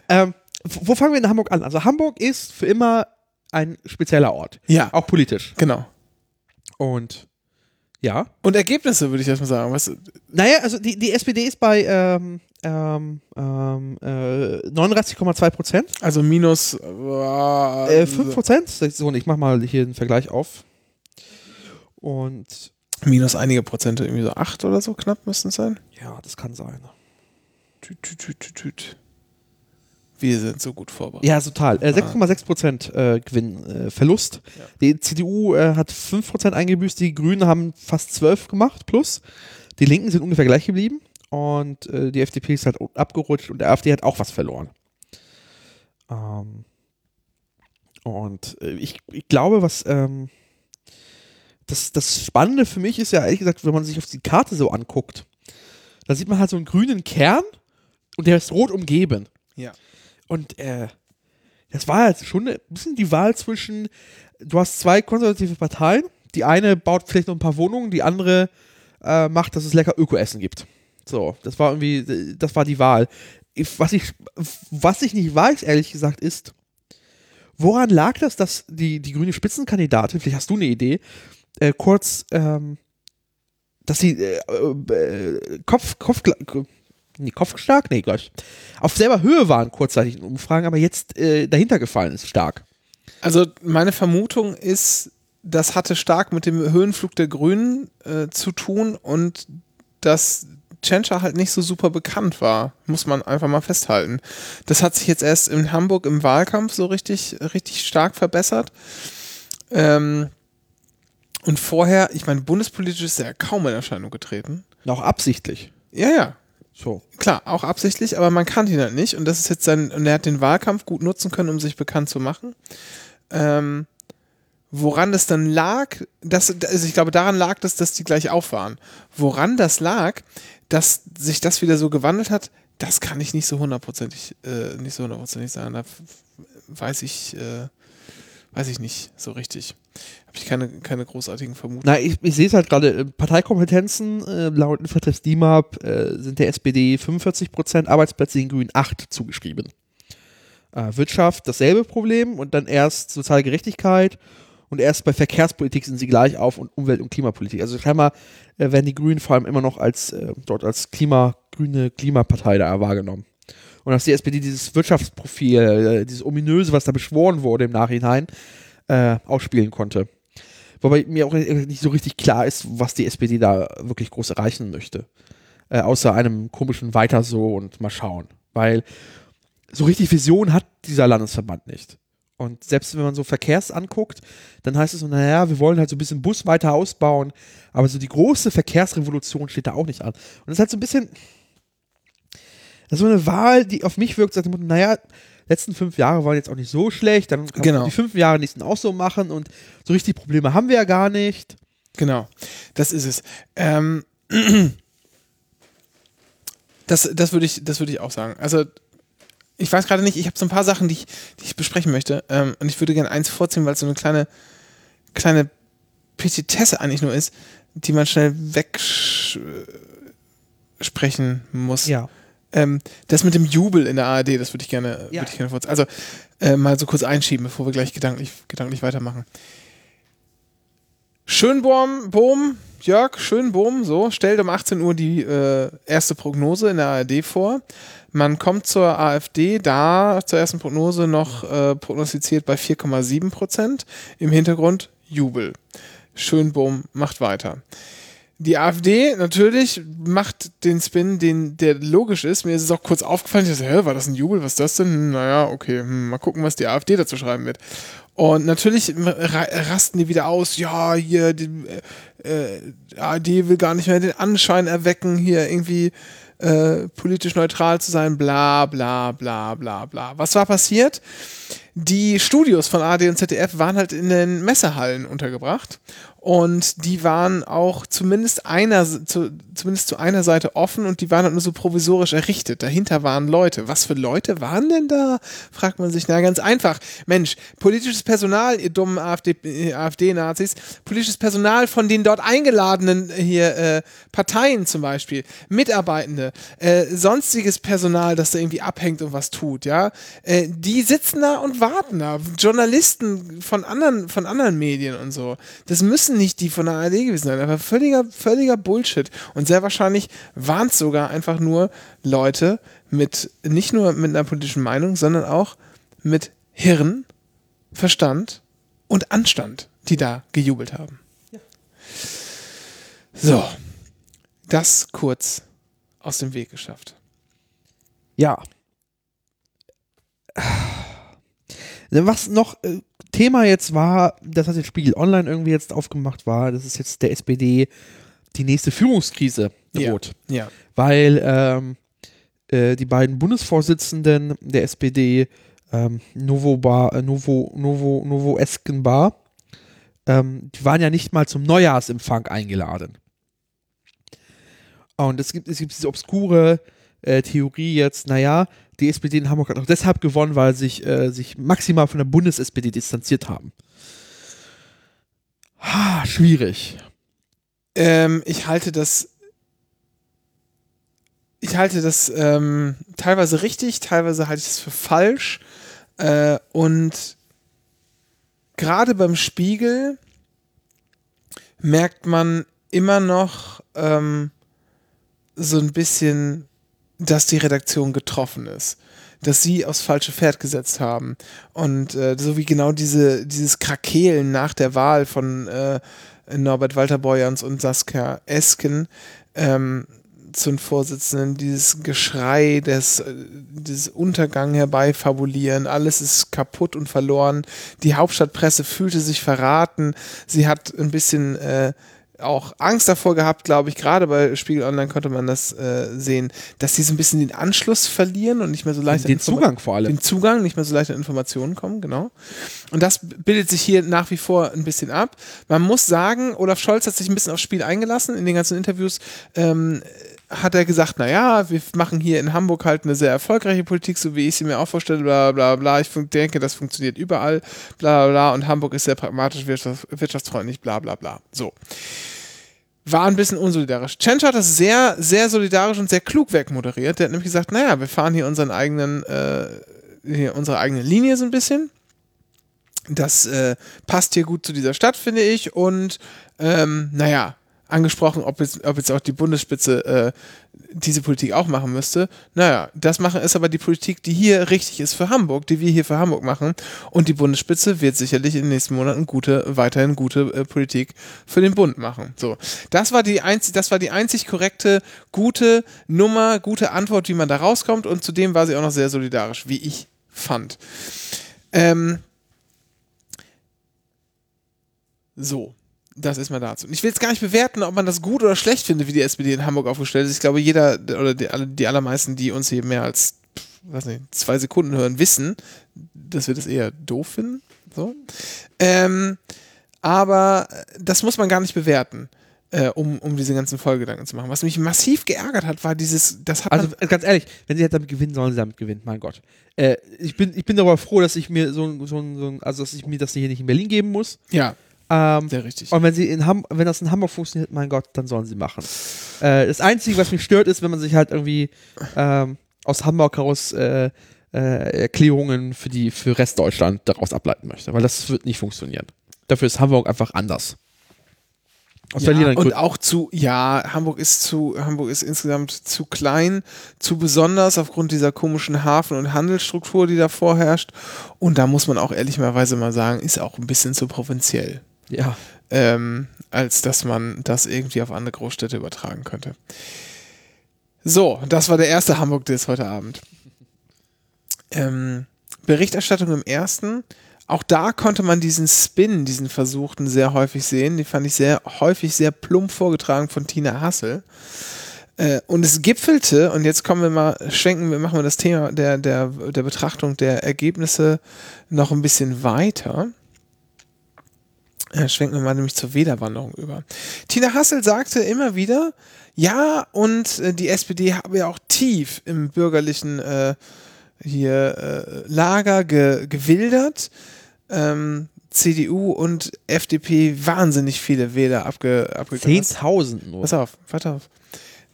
Ähm, wo fangen wir in Hamburg an? Also Hamburg ist für immer ein spezieller Ort. Ja, Auch politisch. genau. Und ja. Und Ergebnisse würde ich erstmal sagen. Was, Naja, also die, die SPD ist bei ähm, ähm, ähm, äh, 39,2 Prozent. also minus äh, Äh, 5 Prozent. So, und ich mach mal hier einen Vergleich auf. Und minus einige Prozente, irgendwie so 8 oder so knapp müssten es sein. ja, das kann sein. Tüt, tüt, tüt, tüt, tüt. Wir sind so gut vorbereitet. Ja, total. Äh, 6,6 Prozent äh, Gewinn, äh, Verlust. Ja. Die CDU äh, hat 5 Prozent eingebüßt, die Grünen haben fast 12 gemacht plus. Die Linken sind ungefähr gleich geblieben und äh, die FDP ist halt abgerutscht und der AfD hat auch was verloren. Ähm, und äh, ich, ich glaube, was ähm, das, das Spannende für mich ist ja ehrlich gesagt, wenn man sich auf die Karte so anguckt, da sieht man halt so einen grünen Kern und der ist rot umgeben. Ja. Und äh, das war jetzt schon ein bisschen die Wahl zwischen, du hast zwei konservative Parteien, die eine baut vielleicht noch ein paar Wohnungen, die andere äh, macht, dass es lecker Ökoessen gibt. So, das war irgendwie, das war die Wahl. Was, ich, was ich nicht weiß, ehrlich gesagt, ist, woran lag das, dass die, die grüne Spitzenkandidatin, vielleicht hast du eine Idee, äh, kurz, ähm, dass sie äh, äh, Kopf, Kopf, nee, kopfstark, nee, gleich, auf selber Höhe waren kurzzeitig in Umfragen, aber jetzt äh, dahinter gefallen ist stark. Also meine Vermutung ist, das hatte stark mit dem Höhenflug der Grünen äh, zu tun und dass Tschentscher halt nicht so super bekannt war, muss man einfach mal festhalten. Das hat sich jetzt erst in Hamburg im Wahlkampf so richtig, richtig stark verbessert. Ähm, und vorher, ich meine, bundespolitisch ist er kaum in Erscheinung getreten. Auch absichtlich. Ja, ja, So. klar, auch absichtlich, aber man kannte ihn halt nicht und das ist jetzt sein, und er hat den Wahlkampf gut nutzen können, um sich bekannt zu machen. Ähm, woran das dann lag, das, also ich glaube, daran lag das, dass die gleich auf waren. Woran das lag, dass sich das wieder so gewandelt hat, das kann ich nicht so hundertprozentig, äh, nicht so hundertprozentig sagen. Da weiß ich, äh, weiß ich nicht so richtig. Ich keine, keine großartigen Vermutungen. Na, ich, ich sehe es halt gerade, äh, Parteikompetenzen äh, laut Infratest DIMAP äh, sind der SPD 45%, Arbeitsplätze den Grünen 8 zugeschrieben. Äh, Wirtschaft dasselbe Problem und dann erst soziale Gerechtigkeit und erst bei Verkehrspolitik sind sie gleich auf und Umwelt- und Klimapolitik. Also scheinbar äh, werden die Grünen vor allem immer noch als äh, dort als Klima, grüne Klimapartei da wahrgenommen. Und dass die SPD dieses Wirtschaftsprofil, äh, dieses ominöse, was da beschworen wurde im Nachhinein, ausspielen konnte. Wobei mir auch nicht so richtig klar ist, was die SPD da wirklich groß erreichen möchte. Äh, außer einem komischen Weiter so und mal schauen. Weil so richtig Vision hat dieser Landesverband nicht. Und selbst wenn man so Verkehrs anguckt, dann heißt es so, naja, wir wollen halt so ein bisschen Bus weiter ausbauen, aber so die große Verkehrsrevolution steht da auch nicht an. Und das ist halt so ein bisschen, das ist so eine Wahl, die auf mich wirkt, sagt, naja, letzten fünf Jahre waren jetzt auch nicht so schlecht, dann kann Genau. man die fünf Jahre nächsten auch so machen und so richtig Probleme haben wir ja gar nicht. Genau, das ist es. Ähm, <clears throat> das das würde ich, das würde ich auch sagen. Also ich weiß gerade nicht, ich habe so ein paar Sachen, die ich, die ich besprechen möchte. Ähm, und ich würde gerne eins vorziehen, weil es so eine kleine, kleine Petitesse eigentlich nur ist, die man schnell wegsprechen muss. Ja. Ähm, das mit dem Jubel in der ARD, das würde ich gerne, Ja. würde ich gerne kurz, also äh, mal so kurz einschieben, bevor wir gleich gedanklich, gedanklich weitermachen. Schönbohm, Bohm, Jörg, Schönbohm, so, stellt um 18 Uhr die äh, erste Prognose in der ARD vor. Man kommt zur AfD, da zur ersten Prognose noch äh, prognostiziert bei 4,7 Prozent. Im Hintergrund Jubel. Schönbohm macht weiter. Die AfD natürlich macht den Spin, den, der logisch ist. Mir ist es auch kurz aufgefallen, ich dachte, hä, war das ein Jubel? Was ist das denn? Hm, Naja, okay, hm, mal gucken, was die AfD dazu schreiben wird. Und natürlich ra rasten die wieder aus, ja, hier, die äh, äh, AfD will gar nicht mehr den Anschein erwecken, hier irgendwie äh, politisch neutral zu sein, bla bla bla bla bla. Was war passiert? Die Studios von ARD und ZDF waren halt in den Messehallen untergebracht und die waren auch zumindest einer zu, zumindest zu einer Seite offen und die waren halt nur so provisorisch errichtet. Dahinter waren Leute. Was für Leute waren denn da? Fragt man sich. Na ganz einfach. Mensch, politisches Personal, ihr dummen AfD, äh, AfD-Nazis, politisches Personal von den dort eingeladenen äh, hier äh, Parteien zum Beispiel, Mitarbeitende, äh, sonstiges Personal, das da irgendwie abhängt und was tut, ja, äh, die sitzen da und warten da. Journalisten von anderen, von anderen Medien und so. Das müssen nicht die von der ARD gewesen sein, aber völliger, völliger Bullshit. Und sehr wahrscheinlich waren es sogar einfach nur Leute mit, nicht nur mit einer politischen Meinung, sondern auch mit Hirn, Verstand und Anstand, die da gejubelt haben. So, das kurz aus dem Weg geschafft. Ja. Was noch äh, Thema jetzt war, das hat jetzt Spiegel Online irgendwie jetzt aufgemacht war, das ist jetzt der SPD die nächste Führungskrise droht. Ja. Weil ähm, äh, die beiden Bundesvorsitzenden der SPD, ähm, Novo, Bar, äh, Novo, Novo, Novo Eskenbar, ähm, die waren ja nicht mal zum Neujahrsempfang eingeladen. Und es gibt, es gibt diese obskure äh, Theorie jetzt, naja, die SPD in Hamburg hat auch deshalb gewonnen, weil sich, äh, sich maximal von der Bundes-SPD distanziert haben. Ha, schwierig. Ähm, ich halte das. Ich halte das ähm, teilweise richtig, teilweise halte ich es für falsch. Äh, und gerade beim Spiegel merkt man immer noch ähm, so ein bisschen, dass die Redaktion getroffen ist. Dass sie aufs falsche Pferd gesetzt haben. Und äh, so wie genau diese, dieses Krakeelen nach der Wahl von äh, Norbert Walter Borjans und Saskia Esken ähm, zum Vorsitzenden, dieses Geschrei, des, äh, dieses Untergang herbeifabulieren, alles ist kaputt und verloren. Die Hauptstadtpresse fühlte sich verraten. Sie hat ein bisschen äh, auch Angst davor gehabt, glaube ich, gerade bei Spiegel Online konnte man das äh, sehen, dass sie so ein bisschen den Anschluss verlieren und nicht mehr so leicht Den Zugang vor allem. den Zugang, nicht mehr so leicht an Informationen kommen, genau. Und das bildet sich hier nach wie vor ein bisschen ab. Man muss sagen, Olaf Scholz hat sich ein bisschen aufs Spiel eingelassen. In den ganzen Interviews ähm, hat er gesagt, naja, wir machen hier in Hamburg halt eine sehr erfolgreiche Politik, so wie ich sie mir auch vorstelle, bla bla bla. Ich denke, das funktioniert überall, bla bla bla. Und Hamburg ist sehr pragmatisch, wirtschafts wirtschaftsfreundlich, bla bla bla. So. War ein bisschen unsolidarisch. Chench hat das sehr, sehr solidarisch und sehr klug wegmoderiert. Der hat nämlich gesagt, naja, wir fahren hier unseren eigenen, äh, hier unsere eigene Linie so ein bisschen. Das äh, passt hier gut zu dieser Stadt, finde ich. Und ähm, naja, angesprochen, ob jetzt, ob jetzt auch die Bundesspitze äh, diese Politik auch machen müsste. Naja, das machen ist aber die Politik, die hier richtig ist für Hamburg, die wir hier für Hamburg machen. Und die Bundesspitze wird sicherlich in den nächsten Monaten gute, weiterhin gute äh, Politik für den Bund machen. So, das war die einzig, das war die einzig korrekte, gute Nummer, gute Antwort, wie man da rauskommt. Und zudem war sie auch noch sehr solidarisch, wie ich fand. Ähm, so, das ist mal dazu. Ich will jetzt gar nicht bewerten, ob man das gut oder schlecht findet, wie die SPD in Hamburg aufgestellt ist. Ich glaube, jeder oder die, die allermeisten, die uns hier mehr als weiß nicht, zwei Sekunden hören, wissen, dass wir das eher doof finden. So. Ähm, aber das muss man gar nicht bewerten. Äh, um, um diese ganzen Folgegedanken zu machen. Was mich massiv geärgert hat, war dieses, das hat Also äh, ganz ehrlich, wenn sie jetzt damit gewinnen, sollen sie damit gewinnen, mein Gott. Äh, ich, bin, ich bin darüber froh, dass ich mir so, ein- so, ein- so ein- also dass ich mir das hier nicht in Berlin geben muss. ja, Ähm, sehr richtig. und wenn sie in Ham wenn das in Hamburg funktioniert, mein Gott, dann sollen sie machen. Äh, das Einzige, was mich stört, ist, wenn man sich halt irgendwie ähm, aus Hamburg heraus äh, äh, Erklärungen für die für Restdeutschland daraus ableiten möchte, weil das wird nicht funktionieren. Dafür ist Hamburg einfach anders. Aus Ja, und auch zu, ja, Hamburg ist zu, Hamburg ist insgesamt zu klein, zu besonders aufgrund dieser komischen Hafen- und Handelsstruktur, die da vorherrscht. Und da muss man auch ehrlicherweise mal sagen, ist auch ein bisschen zu provinziell, ja. ähm, als dass man das irgendwie auf andere Großstädte übertragen könnte. So, das war der erste Hamburg-Diss heute Abend. Ähm, Berichterstattung im ersten. Auch da konnte man diesen Spin, diesen versuchten, sehr häufig sehen. Die fand ich sehr häufig sehr plump vorgetragen von Tina Hassel. Äh, und es gipfelte, und jetzt kommen wir mal, schwenken wir, machen wir das Thema der, der, der Betrachtung der Ergebnisse noch ein bisschen weiter. Äh, schwenken wir mal nämlich zur Wählerwanderung über. Tina Hassel sagte immer wieder, ja, und äh, die SPD habe ja auch tief im bürgerlichen äh, hier äh, Lager ge gewildert. Ähm, CDU und FDP wahnsinnig viele Wähler abge abgegrast. 10.000 nur. Pass auf, warte auf.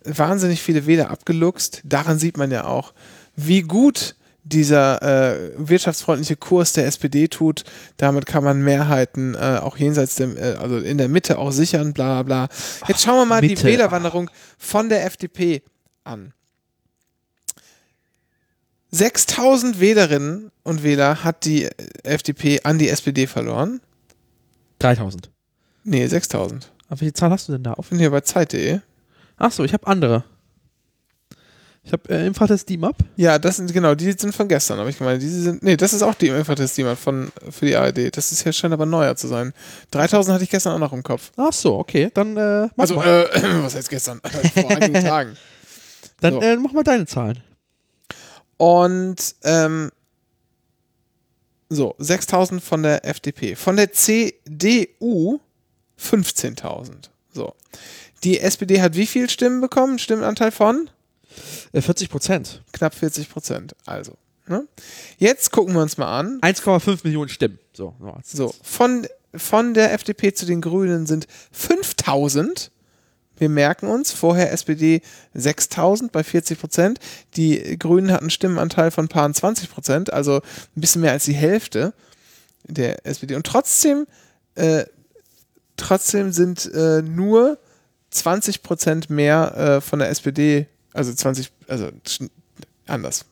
Wahnsinnig viele Wähler abgeluchst. Daran sieht man ja auch, wie gut dieser äh, wirtschaftsfreundliche Kurs der SPD tut. Damit kann man Mehrheiten äh, auch jenseits dem, äh, also in der Mitte auch sichern, bla bla bla. Jetzt schauen wir mal die Mitte. Wählerwanderung von der FDP an. 6000 Wählerinnen und Wähler hat die FDP an die SPD verloren. 3.000. Nee, 6000. Aber welche Zahl hast du denn da auf? Ich bin hier bei Zeit.de. Achso, ich habe andere. Ich habe äh, Infratest DIMAP. Ja, das sind genau, die sind von gestern, aber ich meine, diese sind. Nee, das ist auch die Infratest jemand von für die ARD. Das ist ja scheint aber neuer zu sein. 3000 hatte ich gestern auch noch im Kopf. Achso, okay. Dann, äh, mach Also, mal. äh, <clears throat> was heißt gestern? <laughs> Vor einigen Tagen. dann so. äh, mach mal deine Zahlen. Und ähm, so, 6000 von der FDP. Von der CDU 15.000. So. Die SPD hat wie viel Stimmen bekommen? Stimmenanteil von? Äh, 40 Prozent. Knapp 40 Prozent. Also. Ne? Jetzt gucken wir uns mal an. 1,5 Millionen Stimmen. So, so. So, von, von der FDP zu den Grünen sind 5000. Wir merken uns, vorher SPD 6000 bei 40 Prozent. Die Grünen hatten einen Stimmenanteil von paar 20 Prozent, also ein bisschen mehr als die Hälfte der SPD. Und trotzdem, äh, trotzdem sind äh, nur 20 Prozent mehr äh, von der SPD, also 20, also anders.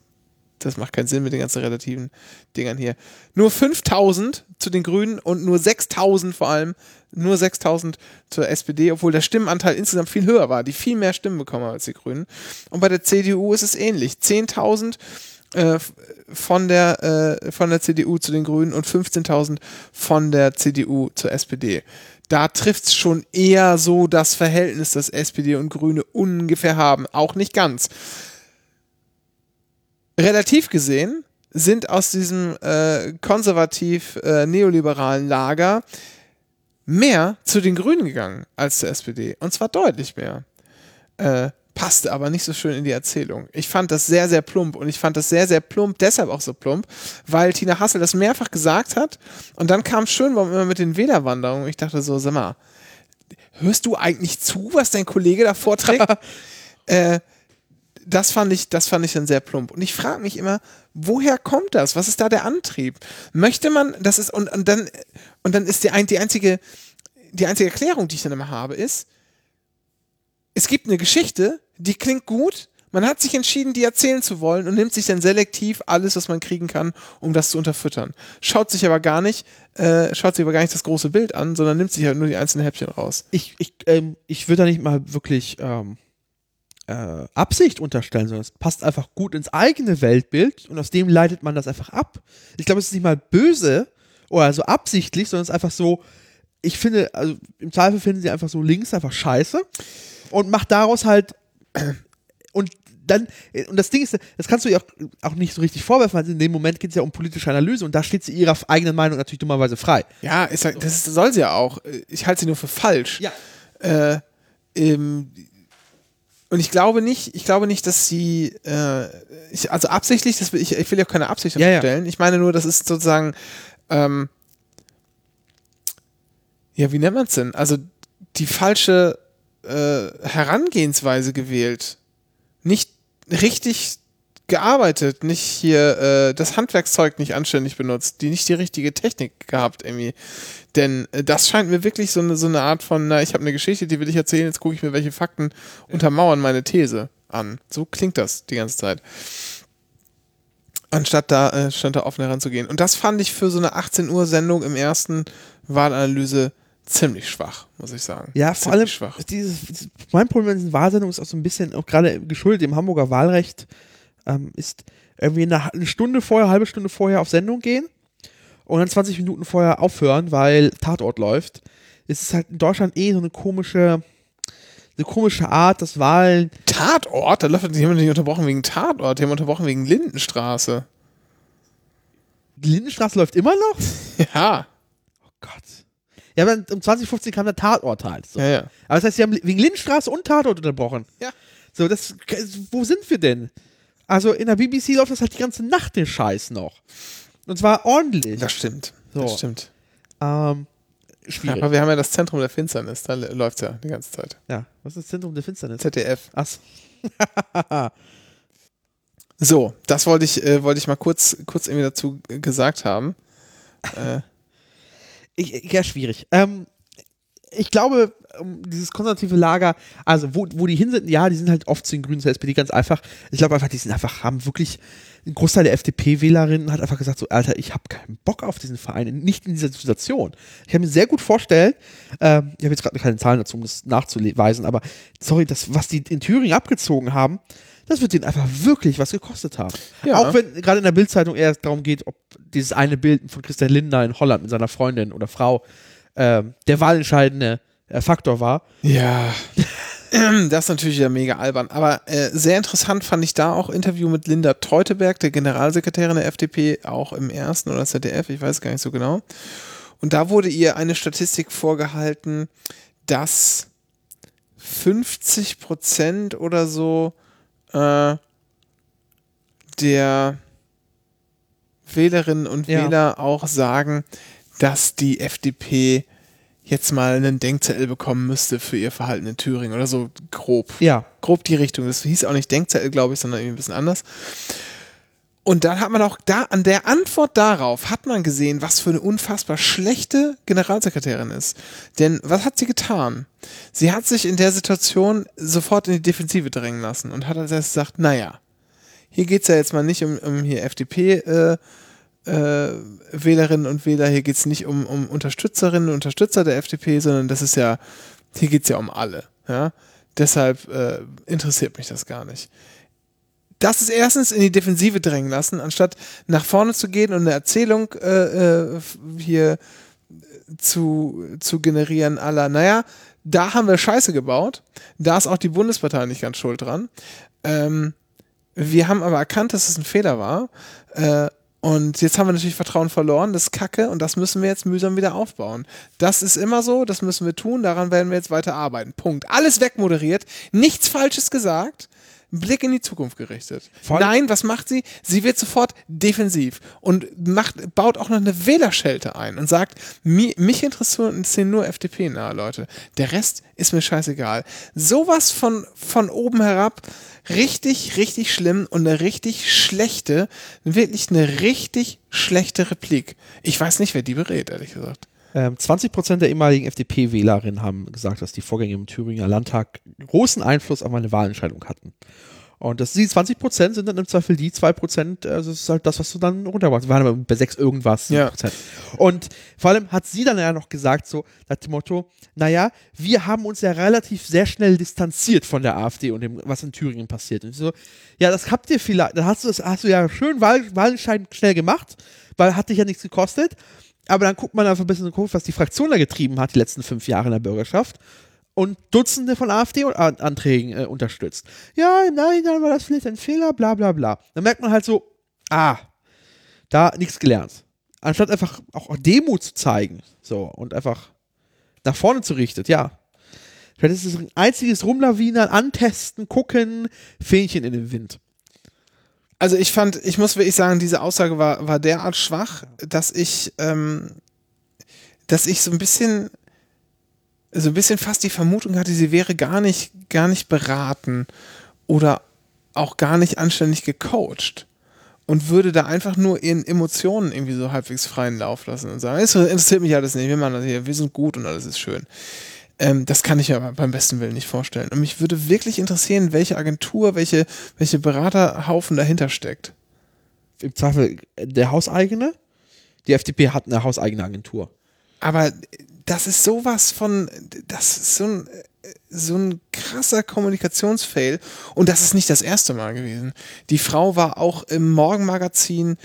Das macht keinen Sinn mit den ganzen relativen Dingern hier. Nur 5000 zu den Grünen und nur 6000 vor allem, nur 6000 zur SPD, obwohl der Stimmenanteil insgesamt viel höher war, die viel mehr Stimmen bekommen haben als die Grünen. Und bei der CDU ist es ähnlich. 10.000 äh, von der, äh, von der CDU zu den Grünen und 15.000 von der CDU zur SPD. Da trifft es schon eher so das Verhältnis, das SPD und Grüne ungefähr haben. Auch nicht ganz relativ gesehen sind aus diesem äh, konservativ-neoliberalen Lager mehr zu den Grünen gegangen als zur SPD. Und zwar deutlich mehr. Äh, passte aber nicht so schön in die Erzählung. Ich fand das sehr, sehr plump und ich fand das sehr, sehr plump, deshalb auch so plump, weil Tina Hassel das mehrfach gesagt hat und dann kam Schönbaum immer mit den Wählerwanderungen. Ich dachte so, sag mal, hörst du eigentlich zu, was dein Kollege da vorträgt? <laughs> äh, das fand ich, das fand ich dann sehr plump. Und ich frage mich immer, woher kommt das? Was ist da der Antrieb? Möchte man, das ist, und, und dann, und dann ist die, ein, die einzige, die einzige Erklärung, die ich dann immer habe, ist, es gibt eine Geschichte, die klingt gut, man hat sich entschieden, die erzählen zu wollen und nimmt sich dann selektiv alles, was man kriegen kann, um das zu unterfüttern. Schaut sich aber gar nicht, äh, schaut sich aber gar nicht das große Bild an, sondern nimmt sich halt nur die einzelnen Häppchen raus. Ich, ich, ähm, ich würde da nicht mal wirklich ähm, äh, Absicht unterstellen, sondern es passt einfach gut ins eigene Weltbild und aus dem leitet man das einfach ab. Ich glaube, es ist nicht mal böse oder so absichtlich, sondern es ist einfach so, ich finde, also im Zweifel finden sie einfach so links einfach scheiße und macht daraus halt <clears throat> und dann, und das Ding ist, das kannst du ihr auch, auch nicht so richtig vorwerfen, weil in dem Moment geht es ja um politische Analyse und da steht sie ihrer eigenen Meinung natürlich dummerweise frei. Ja, ist, ja- das soll sie ja auch. Ich halte sie nur für falsch. Ja. Äh, ähm, und ich glaube nicht, ich glaube nicht, dass sie, äh, ich, also absichtlich, das will, ich, ich will ja auch keine Absicht Ja, ja. unterstellen. Ich meine nur, das ist sozusagen, ähm, ja, wie nennt man es denn? Also die falsche äh, Herangehensweise gewählt. Nicht richtig gearbeitet, nicht hier äh, das Handwerkszeug nicht anständig benutzt, die nicht die richtige Technik gehabt irgendwie. Denn äh, das scheint mir wirklich so eine, so eine Art von, na, ich habe eine Geschichte, die will ich erzählen, jetzt gucke ich mir welche Fakten untermauern meine These an. So klingt das die ganze Zeit. Anstatt da, äh, stand da offen heranzugehen. Und das fand ich für so eine 18 Uhr Sendung im ersten Wahlanalyse ziemlich schwach, muss ich sagen. Ja, vor ziemlich allem, schwach. dieses, dieses, mein Problem mit diesen Wahlsendungen ist auch so ein bisschen, auch gerade geschuldet dem Hamburger Wahlrecht, ähm, ist irgendwie eine, eine Stunde vorher, halbe Stunde vorher auf Sendung gehen und dann 20 Minuten vorher aufhören, weil Tatort läuft. Es ist halt in Deutschland eh so eine komische, eine komische Art, dass Wahlen. Tatort? Da läuft haben nicht unterbrochen wegen Tatort, die haben unterbrochen wegen Lindenstraße. Die Lindenstraße läuft immer noch? <laughs> Ja, Oh Gott. Ja, aber um 2015 kam der Tatort halt. So. ja, ja. Aber das heißt, sie haben wegen Lindenstraße und Tatort unterbrochen. Ja. So, das, wo sind wir denn? Also in der BBC läuft das halt die ganze Nacht den Scheiß noch. Und zwar ordentlich. Das stimmt. So. Das stimmt. Ähm, Ja, schwierig. aber wir haben ja das Zentrum der Finsternis, da läuft es ja die ganze Zeit. Ja, was ist das Zentrum der Finsternis? ZDF. Achso. <laughs> So, das wollte ich, äh, wollte ich mal kurz, kurz irgendwie dazu äh, gesagt haben. <laughs> Äh, Ich, ja, schwierig. Ähm, ich glaube, dieses konservative Lager, also wo, wo die hin sind, ja, die sind halt oft zu den Grünen, zur SPD ganz einfach. Ich glaube einfach, die sind einfach, haben wirklich, ein Großteil der FDP-Wählerinnen hat einfach gesagt, so, Alter, ich habe keinen Bock auf diesen Verein, nicht in dieser Situation. Ich kann mir sehr gut vorstellen, ähm, ich habe jetzt gerade keine Zahlen dazu, um das nachzuweisen, aber sorry, das, was die in Thüringen abgezogen haben, das wird denen einfach wirklich was gekostet haben. Ja. Auch wenn gerade in der Bildzeitung eher darum geht, ob dieses eine Bild von Christian Lindner in Holland mit seiner Freundin oder Frau ähm, der wahlentscheidende äh, Faktor war. ja. <clears throat> Das ist natürlich ja mega albern. Aber äh, sehr interessant fand ich da auch Interview mit Linda Teuteberg, der Generalsekretärin der FDP, auch im ersten oder ZDF, ich weiß gar nicht so genau. Und da wurde ihr eine Statistik vorgehalten, dass 50 Prozent oder so äh, der Wählerinnen und Ja. Wähler auch sagen, dass die FDP jetzt mal einen Denkzettel bekommen müsste für ihr Verhalten in Thüringen oder so grob. Ja. Grob die Richtung. Das hieß auch nicht Denkzettel, glaube ich, sondern irgendwie ein bisschen anders. Und dann hat man auch da an der Antwort darauf hat man gesehen, was für eine unfassbar schlechte Generalsekretärin ist. Denn was hat sie getan? Sie hat sich in der Situation sofort in die Defensive drängen lassen und hat als erstes gesagt, naja, hier geht es ja jetzt mal nicht um, um hier FDP äh, äh, Wählerinnen und Wähler, hier geht es nicht um, um Unterstützerinnen und Unterstützer der FDP, sondern das ist ja, hier geht es ja um alle. Ja? Deshalb äh, interessiert mich das gar nicht. Das ist erstens in die Defensive drängen lassen, anstatt nach vorne zu gehen und eine Erzählung äh, äh, hier zu, zu generieren aller, naja, da haben wir Scheiße gebaut, da ist auch die Bundespartei nicht ganz schuld dran. Ähm, wir haben aber erkannt, dass es ein Fehler war. Äh, und jetzt haben wir natürlich Vertrauen verloren, das ist Kacke und das müssen wir jetzt mühsam wieder aufbauen. Das ist immer so, das müssen wir tun, daran werden wir jetzt weiter arbeiten. Punkt. Alles wegmoderiert, nichts Falsches gesagt, Blick in die Zukunft gerichtet. Vor allem- Nein, was macht sie? Sie wird sofort defensiv und macht, baut auch noch eine Wählerschelte ein und sagt, mi, mich interessieren nur FDP-nahe Leute. Der Rest ist mir scheißegal. Sowas von, von oben herab, richtig, richtig schlimm und eine richtig schlechte, wirklich eine richtig schlechte Replik. Ich weiß nicht, wer die berät, ehrlich gesagt. Ähm, 20% der ehemaligen FDP-Wählerinnen haben gesagt, dass die Vorgänge im Thüringer Landtag großen Einfluss auf meine Wahlentscheidung hatten. Und das, die 20% sind dann im Zweifel die 2%, also das ist halt das, was du dann runtermachst. Wir waren aber bei 6 irgendwas. Ja. Prozent. Und vor allem hat sie dann ja noch gesagt, so nach dem Motto, naja, wir haben uns ja relativ sehr schnell distanziert von der AfD und dem, was in Thüringen passiert. Und ich so, ja, das habt ihr vielleicht, dann hast du das, hast du ja schön Wahl, Wahlentscheid schnell gemacht, weil hat dich ja nichts gekostet. Aber dann guckt man einfach ein bisschen, guckt, was die Fraktion da getrieben hat, die letzten fünf Jahre in der Bürgerschaft. und Dutzende von AfD-Anträgen äh, unterstützt. Ja, nein, dann war das vielleicht ein Fehler, bla bla bla. Dann merkt man halt so, ah, da nichts gelernt. Anstatt einfach auch Demut zu zeigen, so, und einfach nach vorne zu richten, ja. Vielleicht ist es ein einziges Rumlawinern, antesten, gucken, Fähnchen in den Wind. Also ich fand, ich muss wirklich sagen, diese Aussage war, war derart schwach, dass ich, ähm, dass ich so ein bisschen, so ein bisschen fast die Vermutung hatte, sie wäre gar nicht, gar nicht beraten oder auch gar nicht anständig gecoacht und würde da einfach nur ihren Emotionen irgendwie so halbwegs freien Lauf lassen und sagen, es interessiert mich alles nicht, wir machen das hier, wir sind gut und alles ist schön. Ähm, das kann ich ja beim besten Willen nicht vorstellen. Und mich würde wirklich interessieren, welche Agentur, welche, welche Beraterhaufen dahinter steckt. Im Zweifel der Hauseigene. Die FDP hat eine hauseigene Agentur. Aber das ist sowas von, das ist so ein, so ein krasser Kommunikationsfail. Und das ist nicht das erste Mal gewesen. Die Frau war auch im Morgenmagazin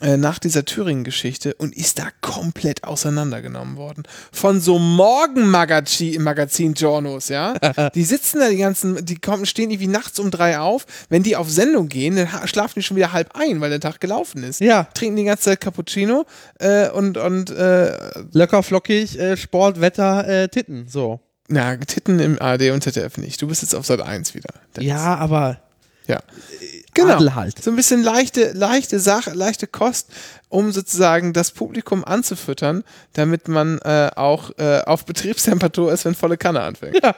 äh, nach dieser Thüringen-Geschichte und ist da komplett auseinandergenommen worden. Von so Morgenmagazin-Journos, ja. <laughs> Die sitzen da die ganzen, die kommen, stehen irgendwie nachts um drei auf. Wenn die auf Sendung gehen, dann schlafen die schon wieder halb ein, weil der Tag gelaufen ist. Ja. Trinken die ganze Zeit Cappuccino äh, und, und äh, Locker, flockig, äh, Sport, Wetter, äh, Titten, so. na, Titten im ARD und ZDF nicht. Du bist jetzt auf Sat 1 wieder. Ja, aber Ja. Genau. Adel halt. So ein bisschen leichte, leichte Sache, leichte Kost, um sozusagen das Publikum anzufüttern, damit man äh, auch äh, auf Betriebstemperatur ist, wenn volle Kanne anfängt. Ja.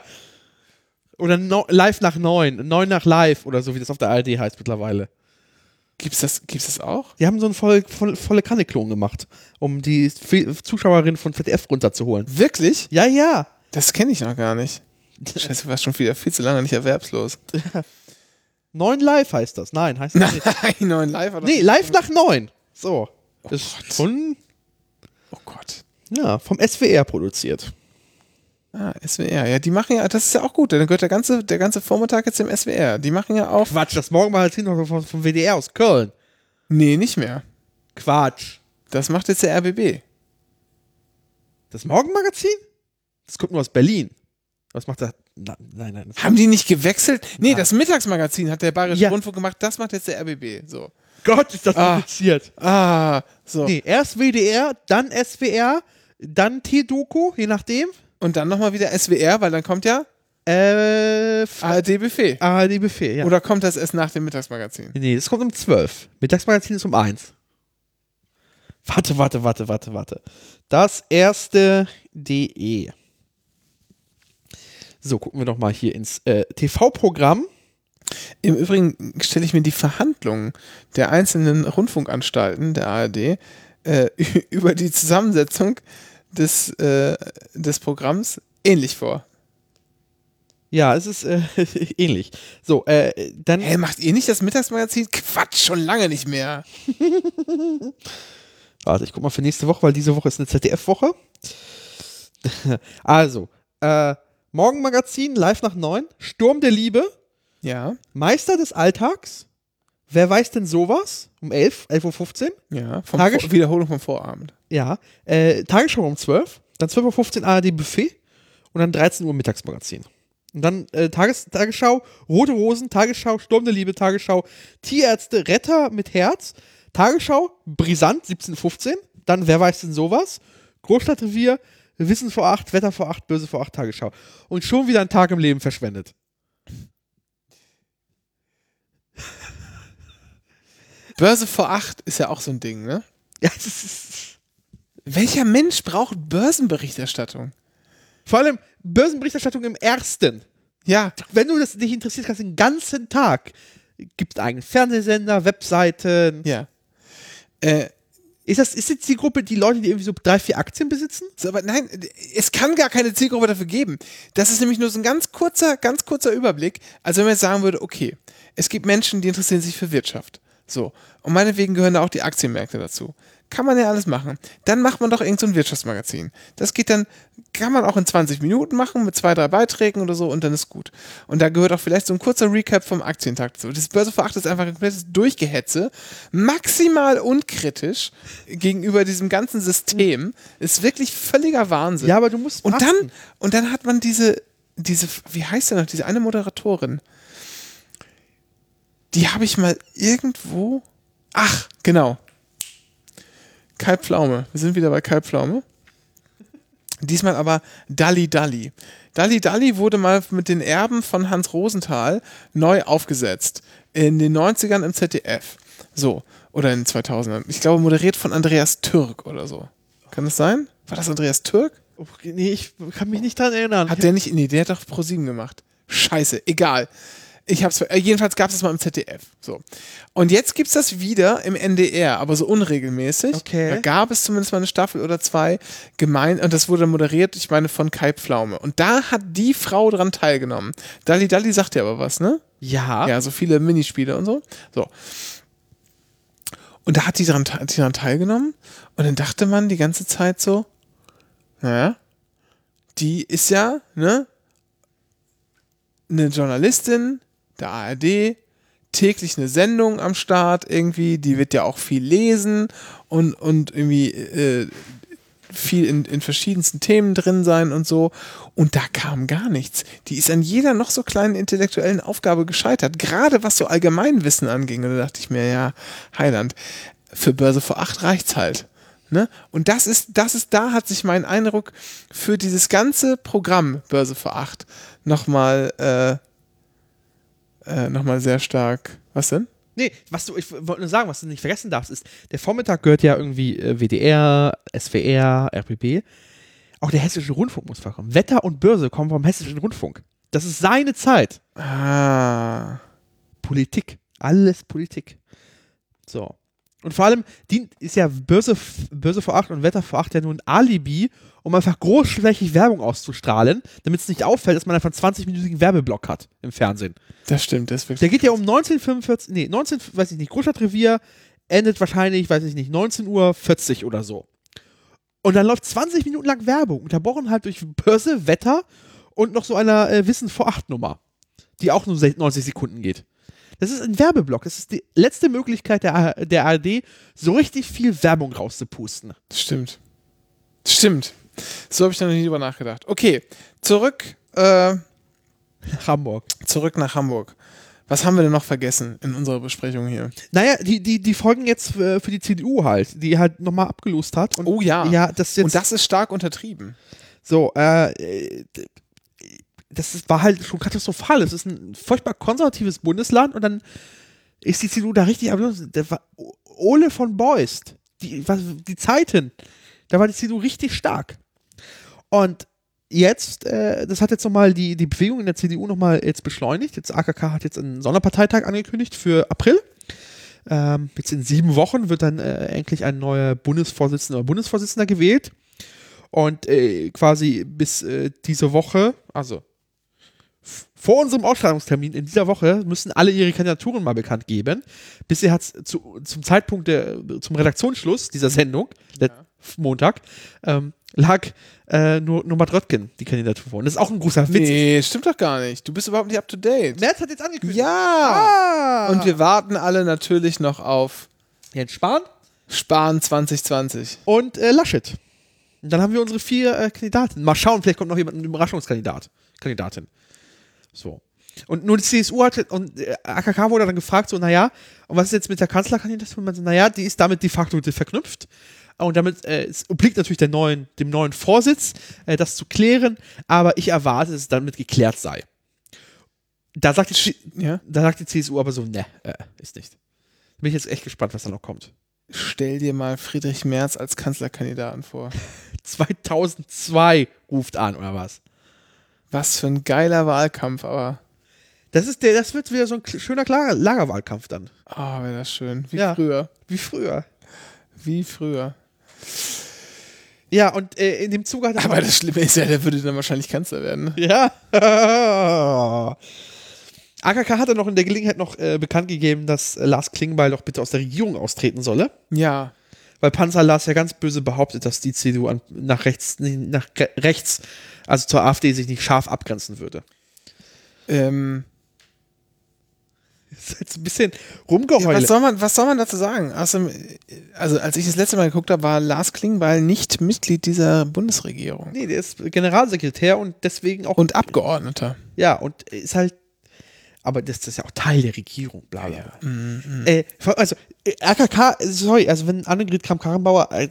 Oder no, live nach neun, neun nach live oder so, wie das auf der ARD heißt mittlerweile. Gibt's das, gibt's das auch? Die haben so einen voll, voll, volle Kanne-Klon gemacht, um die Zuschauerin von ZDF runterzuholen. Wirklich? Ja, ja. Das kenne ich noch gar nicht. <laughs> Scheiße, du warst schon wieder viel zu lange nicht erwerbslos. Neun live heißt das. Nein, heißt das nicht. <laughs> Nein, neuen Live oder? Nee, live nach neun. So. Das ist von, Oh Gott. ja, vom SWR produziert. Ah, SWR. Ja, die machen ja, das ist ja auch gut. Dann gehört der ganze, der ganze Vormittag jetzt dem SWR. Die machen ja auch. Quatsch, das Morgenmagazin noch vom, vom WDR aus Köln. Nee, nicht mehr. Quatsch. Das macht jetzt der RBB. Das Morgenmagazin? Das kommt nur aus Berlin. Was macht das? Nein, nein. Haben die nicht gewechselt? Nee, das Mittagsmagazin hat der Bayerische Ja. Rundfunk gemacht. Das macht jetzt der RBB. So. Gott, ist das Ah. kompliziert. Ah, so. Nee, erst WDR, dann SWR, dann T-Doku, je nachdem. Und dann nochmal wieder SWR, weil dann kommt ja Äh, ARD-Buffet. ARD-Buffet, ja. Oder kommt das erst nach dem Mittagsmagazin? Nee, das kommt um 12. Mittagsmagazin ist um 1. Warte, warte, warte, warte, warte. Das erste DE. So, gucken wir doch mal hier ins äh, TV-Programm. Im Übrigen stelle ich mir die Verhandlungen der einzelnen Rundfunkanstalten der ARD äh, <laughs> über die Zusammensetzung des, äh, des Programms ähnlich vor. Ja, es ist äh, <laughs> ähnlich. So, äh, dann. Hä, macht ihr nicht das Mittagsmagazin? Quatsch, schon lange nicht mehr. <laughs> Warte, ich guck mal für nächste Woche, weil diese Woche ist eine ZDF-Woche. also, äh, Morgenmagazin, live nach 9, Sturm der Liebe, Ja, Meister des Alltags, wer weiß denn sowas? Um 11, 11.15 Uhr. ja. Vom Tages- Vor Wiederholung vom Vorabend. Ja, äh, Tagesschau um 12, dann 12.15 Uhr ARD Buffet und dann 13 Uhr Mittagsmagazin. Und dann äh, Tages Tagesschau, Rote Rosen, Tagesschau, Sturm der Liebe, Tagesschau, Tierärzte, Retter mit Herz, Tagesschau, Brisant, 17.15 dann Wer weiß denn sowas? Großstadtrevier, Wissen vor 8, Wetter vor 8, Böse vor 8, Tagesschau. Und schon wieder ein Tag im Leben verschwendet. Börse vor acht ist ja auch so ein Ding, ne? Ja, das ist, Welcher Mensch braucht Börsenberichterstattung? vor allem Börsenberichterstattung im ersten. Ja, wenn du das dich interessiert, kannst du den ganzen Tag. Gibt einen Fernsehsender, Webseiten. ja. Äh, Ist das ist die Gruppe die Leute, die irgendwie so drei, vier Aktien besitzen? Aber nein, es kann gar keine Zielgruppe dafür geben. Das ist nämlich nur so ein ganz kurzer, ganz kurzer Überblick. Also wenn man jetzt sagen würde, okay, es gibt Menschen, die interessieren sich für Wirtschaft. So. Und meinetwegen gehören da auch die Aktienmärkte dazu. Kann man ja alles machen. Dann macht man doch irgend so ein Wirtschaftsmagazin. Das geht dann, kann man auch in 20 Minuten machen mit zwei, drei Beiträgen oder so und dann ist gut. Und da gehört auch vielleicht so ein kurzer Recap vom Aktientag dazu. Das Börse vor acht ist einfach ein komplettes Durchgehetze. Maximal unkritisch gegenüber diesem ganzen System. Ist wirklich völliger Wahnsinn. Ja, aber du musst Und passen. dann, und dann hat man diese, diese, wie heißt der noch, diese eine Moderatorin? Die habe ich mal irgendwo. Ach, genau. Kai Pflaume. Wir sind wieder bei Kai Pflaume. Diesmal aber Dalli Dalli. Dalli Dalli wurde mal mit den Erben von Hans Rosenthal neu aufgesetzt. In den 90ern im ZDF. So. Oder in den 2000ern. Ich glaube, moderiert von Andreas Türk oder so. Kann das sein? War das Andreas Türk? Oh, nee, ich kann mich nicht dran erinnern. Hat der nicht? Nee, der hat doch ProSieben gemacht. Scheiße, egal. Ich hab's, äh, jedenfalls gab es das mal im ZDF. So. Und jetzt gibt's das wieder im NDR, aber so unregelmäßig. Okay. Da gab es zumindest mal eine Staffel oder zwei gemein, und das wurde moderiert, ich meine, von Kai Pflaume. Und da hat die Frau dran teilgenommen. Dalli Dalli sagt ja aber was, ne? ja. Ja, so viele Minispiele und so. So. Und da hat die dran, hat die dran teilgenommen und dann dachte man die ganze Zeit so, naja, die ist ja, ne, eine Journalistin der ARD, täglich eine Sendung am Start irgendwie, die wird ja auch viel lesen und, und irgendwie äh, viel in, in verschiedensten Themen drin sein und so. Und da kam gar nichts. Die ist an jeder noch so kleinen intellektuellen Aufgabe gescheitert, gerade was so Allgemeinwissen anging. Und da dachte ich mir, ja, Heiland, für Börse vor acht reicht's halt. Ne? Und das ist, das ist, da hat sich mein Eindruck für dieses ganze Programm Börse vor acht nochmal, äh, äh, nochmal sehr stark. Was denn? Nee, was du, ich wollte nur sagen, was du nicht vergessen darfst, ist, der Vormittag gehört ja irgendwie äh, WDR, SWR, RBB. Auch der Hessische Rundfunk muss vorkommen. Wetter und Börse kommen vom Hessischen Rundfunk. Das ist seine Zeit. Ah. Politik. Alles Politik. So. Und vor allem dient, ist ja Börse, Börse vor 8 und Wetter vor 8 ja nur ein Alibi, um einfach großflächig Werbung auszustrahlen, damit es nicht auffällt, dass man einfach einen 20-minütigen Werbeblock hat im Fernsehen. Das stimmt, das ist wirklich. Der geht ja um 1945, nee, 19, weiß ich nicht, Großstadtrevier endet wahrscheinlich, weiß ich nicht, 19.40 Uhr oder so. Und dann läuft 20 Minuten lang Werbung, unterbrochen halt durch Börse, Wetter und noch so einer äh, Wissen vor 8 Nummer, die auch nur 90 Sekunden geht. Das ist ein Werbeblock. Das ist die letzte Möglichkeit der, der ARD, so richtig viel Werbung rauszupusten. Das stimmt. Das stimmt. So habe ich da noch nie drüber nachgedacht. Okay, zurück, äh, Hamburg. zurück nach Hamburg. Was haben wir denn noch vergessen in unserer Besprechung hier? Naja, die, die, die folgen jetzt äh, für die CDU halt, die halt nochmal abgelost hat. Und, Oh ja. Ja, das jetzt. Und das ist stark untertrieben. So, äh, das ist, war halt schon katastrophal. Es ist ein furchtbar konservatives Bundesland und dann ist die CDU da richtig. Der war Ole von Beust, die, was, die Zeiten, da war die CDU richtig stark. Und jetzt, äh, das hat jetzt nochmal die, die Bewegung in der CDU nochmal jetzt beschleunigt. Jetzt AKK hat jetzt einen Sonderparteitag angekündigt für April. Ähm, jetzt in sieben Wochen wird dann äh, endlich ein neuer Bundesvorsitzender oder Bundesvorsitzender gewählt. Und äh, quasi bis äh, diese Woche, also vor unserem Ausstrahlungstermin in dieser Woche, müssen alle ihre Kandidaturen mal bekannt geben. Bisher hat es zu, zum Zeitpunkt der, zum Redaktionsschluss dieser Sendung, le- Montag, ähm, lag äh, nur, nur Matt Röttgen die Kandidatur vor. Und das ist auch ein großer Witz. Nee, stimmt doch gar nicht. Du bist überhaupt nicht up to date. Merz hat jetzt angekündigt. Ja! Ah. Und wir warten alle natürlich noch auf Jens Spahn Spahn 2020. und äh, Laschet. Und dann haben wir unsere vier äh, Kandidaten. Mal schauen, vielleicht kommt noch jemand, ein Überraschungskandidat. Kandidatin. So. Und nur die CSU hatte, und äh, AKK wurde dann gefragt, so, naja, und was ist jetzt mit der Kanzlerkandidatur? Und man so, naja, die ist damit de facto verknüpft. Und damit äh, es obliegt natürlich der neuen, dem neuen Vorsitz, äh, das zu klären, aber ich erwarte, dass es damit geklärt sei. Da sagt die, Ja? da sagt die CSU aber so, ne, äh, ist nicht. Bin ich jetzt echt gespannt, was da noch kommt. Stell dir mal Friedrich Merz als Kanzlerkandidaten vor. <laughs> 2002 ruft an, oder was? Was für ein geiler Wahlkampf, aber. Das, ist der, das wird wieder so ein schöner Lager, Lagerwahlkampf dann. Ah, wäre das schön. Wie Ja. früher. Wie früher. Wie früher. Ja, und äh, in dem Zuge hat er Aber das Schlimme ist ja, der würde dann wahrscheinlich Kanzler werden. Ne? Ja. <laughs> AKK hat dann noch in der Gelegenheit noch äh, bekannt gegeben, dass äh, Lars Klingbeil doch bitte aus der Regierung austreten solle. Ja. Weil Panzer Lars ja ganz böse behauptet, dass die CDU an, nach, rechts, nach re- rechts, also zur AfD, sich nicht scharf abgrenzen würde. Ähm, Das <laughs> ist jetzt ein bisschen Ja, rumgeheult. was, soll man, was soll man dazu sagen? Außerdem, also als ich das letzte Mal geguckt habe, war Lars Klingbeil nicht Mitglied dieser Bundesregierung. nee, der ist Generalsekretär und deswegen auch. Und Abgeordneter. ja, und ist halt. Aber das, das ist ja auch Teil der Regierung, bla bla bla. Mhm, Äh, also, äh, RKK, sorry, also wenn Annegret Kramp-Karrenbauer äh,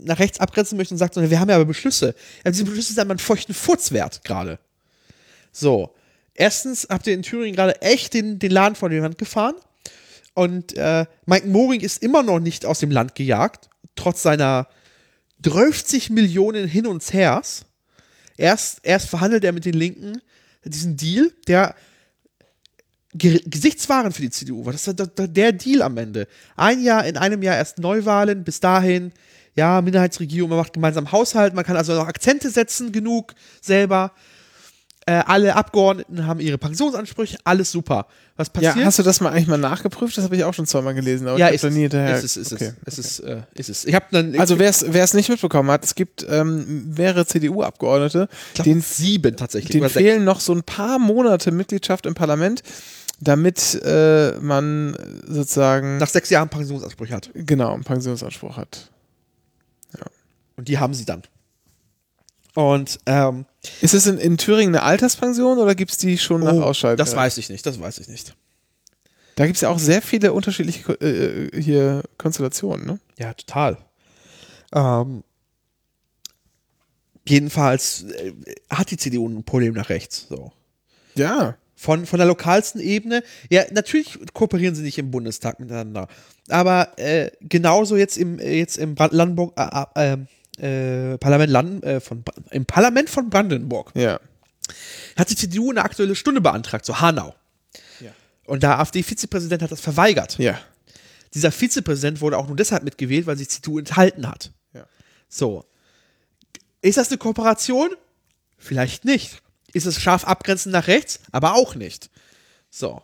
nach rechts abgrenzen möchte und sagt, wir haben ja aber Beschlüsse. Ja, diese Beschlüsse sind aber einen feuchten Furz wert gerade. So. Erstens habt ihr in Thüringen gerade echt den, den Laden vor die Wand gefahren. Und äh, Mike Moring ist immer noch nicht aus dem Land gejagt, trotz seiner 30 Millionen Hin und Hers. Erst, erst verhandelt er mit den Linken diesen Deal, der Ge Gesichtswaren für die CDU war. Das war der Deal am Ende. Ein Jahr, in einem Jahr erst Neuwahlen, bis dahin, ja, Minderheitsregierung, man macht gemeinsam Haushalt, man kann also noch Akzente setzen, genug selber. Äh, alle Abgeordneten haben ihre Pensionsansprüche, alles super. Was Ja, passiert? hast du das mal eigentlich mal nachgeprüft? Das habe ich auch schon zweimal gelesen. Aber ja, ich ist nie hinterher. ist es, ist okay. es, ist es, äh, ist es. Ich habe dann Also wer es nicht mitbekommen hat, es gibt ähm, mehrere CDU-Abgeordnete, denen, sieben tatsächlich. denen fehlen noch so ein paar Monate Mitgliedschaft im Parlament, damit äh, man sozusagen nach sechs Jahren Pensionsansprüche hat. genau einen Pensionsanspruch hat. Und die haben sie dann. Und ähm, Ist es in, in Thüringen eine Alterspension oder gibt es die schon nach oh, Ausscheiden? das weiß ich nicht, das weiß ich nicht. Da gibt es ja auch sehr viele unterschiedliche Ko- äh, hier Konstellationen, ne? Ja, total. Ähm, jedenfalls äh, hat die CDU ein Problem nach rechts. So. Ja. Von, von der lokalsten Ebene. Ja, natürlich kooperieren sie nicht im Bundestag miteinander. Aber äh, genauso jetzt im, äh, jetzt im Brand Brandenburg, äh, äh, Parlament, Land, äh, von, im Parlament von Brandenburg Ja. hat die CDU eine aktuelle Stunde beantragt, so Hanau. Ja. Und der AfD-Vizepräsident hat das verweigert. Ja. Dieser Vizepräsident wurde auch nur deshalb mitgewählt, weil sich CDU enthalten hat. Ja. So. Ist das eine Kooperation? Vielleicht nicht. Ist es scharf abgrenzend nach rechts? Aber auch nicht. So.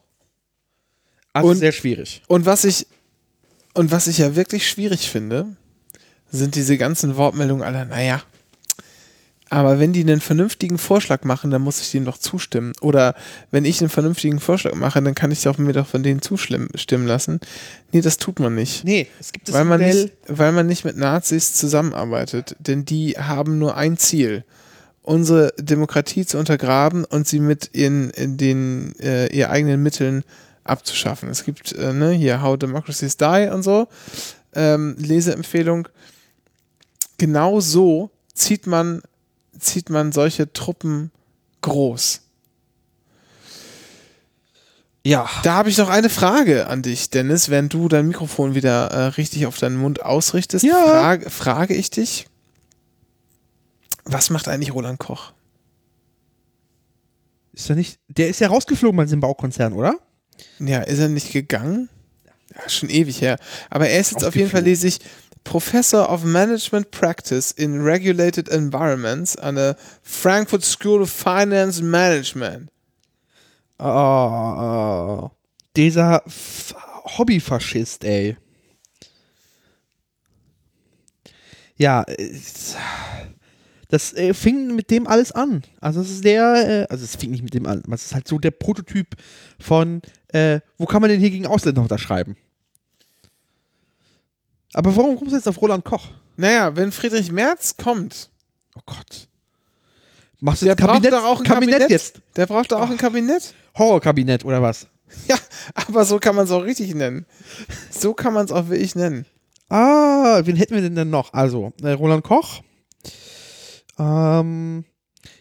Also Und- sehr schwierig. Und was ich und was ich ja wirklich schwierig finde, sind diese ganzen Wortmeldungen aller, naja, aber wenn die einen vernünftigen Vorschlag machen, dann muss ich dem doch zustimmen. Oder wenn ich einen vernünftigen Vorschlag mache, dann kann ich doch mir doch von denen zustimmen stimmen lassen. Nee, das tut man nicht. Nee, es gibt das weil man, Modell. nicht, weil man nicht mit Nazis zusammenarbeitet. Denn die haben nur ein Ziel. Unsere Demokratie zu untergraben und sie mit ihren, in den, äh, ihr eigenen Mitteln abzuschaffen. Es gibt äh, ne, hier How Democracies Die und so. Ähm, Leseempfehlung. Genau so zieht man, zieht man solche Truppen groß. Ja. Da habe ich noch eine Frage an dich, Dennis. Während du dein Mikrofon wieder äh, richtig auf deinen Mund ausrichtest, Ja. frage, frage ich dich, was macht eigentlich Roland Koch? Ist er nicht. Der ist ja rausgeflogen bei diesem Baukonzern, oder? Ja, ist er nicht gegangen? Ja, schon ewig her. Aber er ist jetzt auf jeden Fall, lese ich, Professor of Management Practice in Regulated Environments an der Frankfurt School of Finance Management. Oh, dieser F Hobbyfaschist, ey. Ja, das äh, fing mit dem alles an. Also es ist der, äh, also es fing nicht mit dem an, es ist halt so der Prototyp von, äh, wo kann man denn hier gegen Ausländer unterschreiben? Aber warum kommst du jetzt auf Roland Koch? Naja, wenn Friedrich Merz kommt, Oh Gott. Machst du der das braucht Kabinett, doch auch ein Kabinett, Kabinett. jetzt? Der braucht doch auch ein Kabinett. Horrorkabinett oder was? <laughs> Ja, aber so kann man es auch richtig nennen. So kann man es auch wirklich nennen. Ah, wen hätten wir denn dann noch? Also, äh, Roland Koch. Ähm,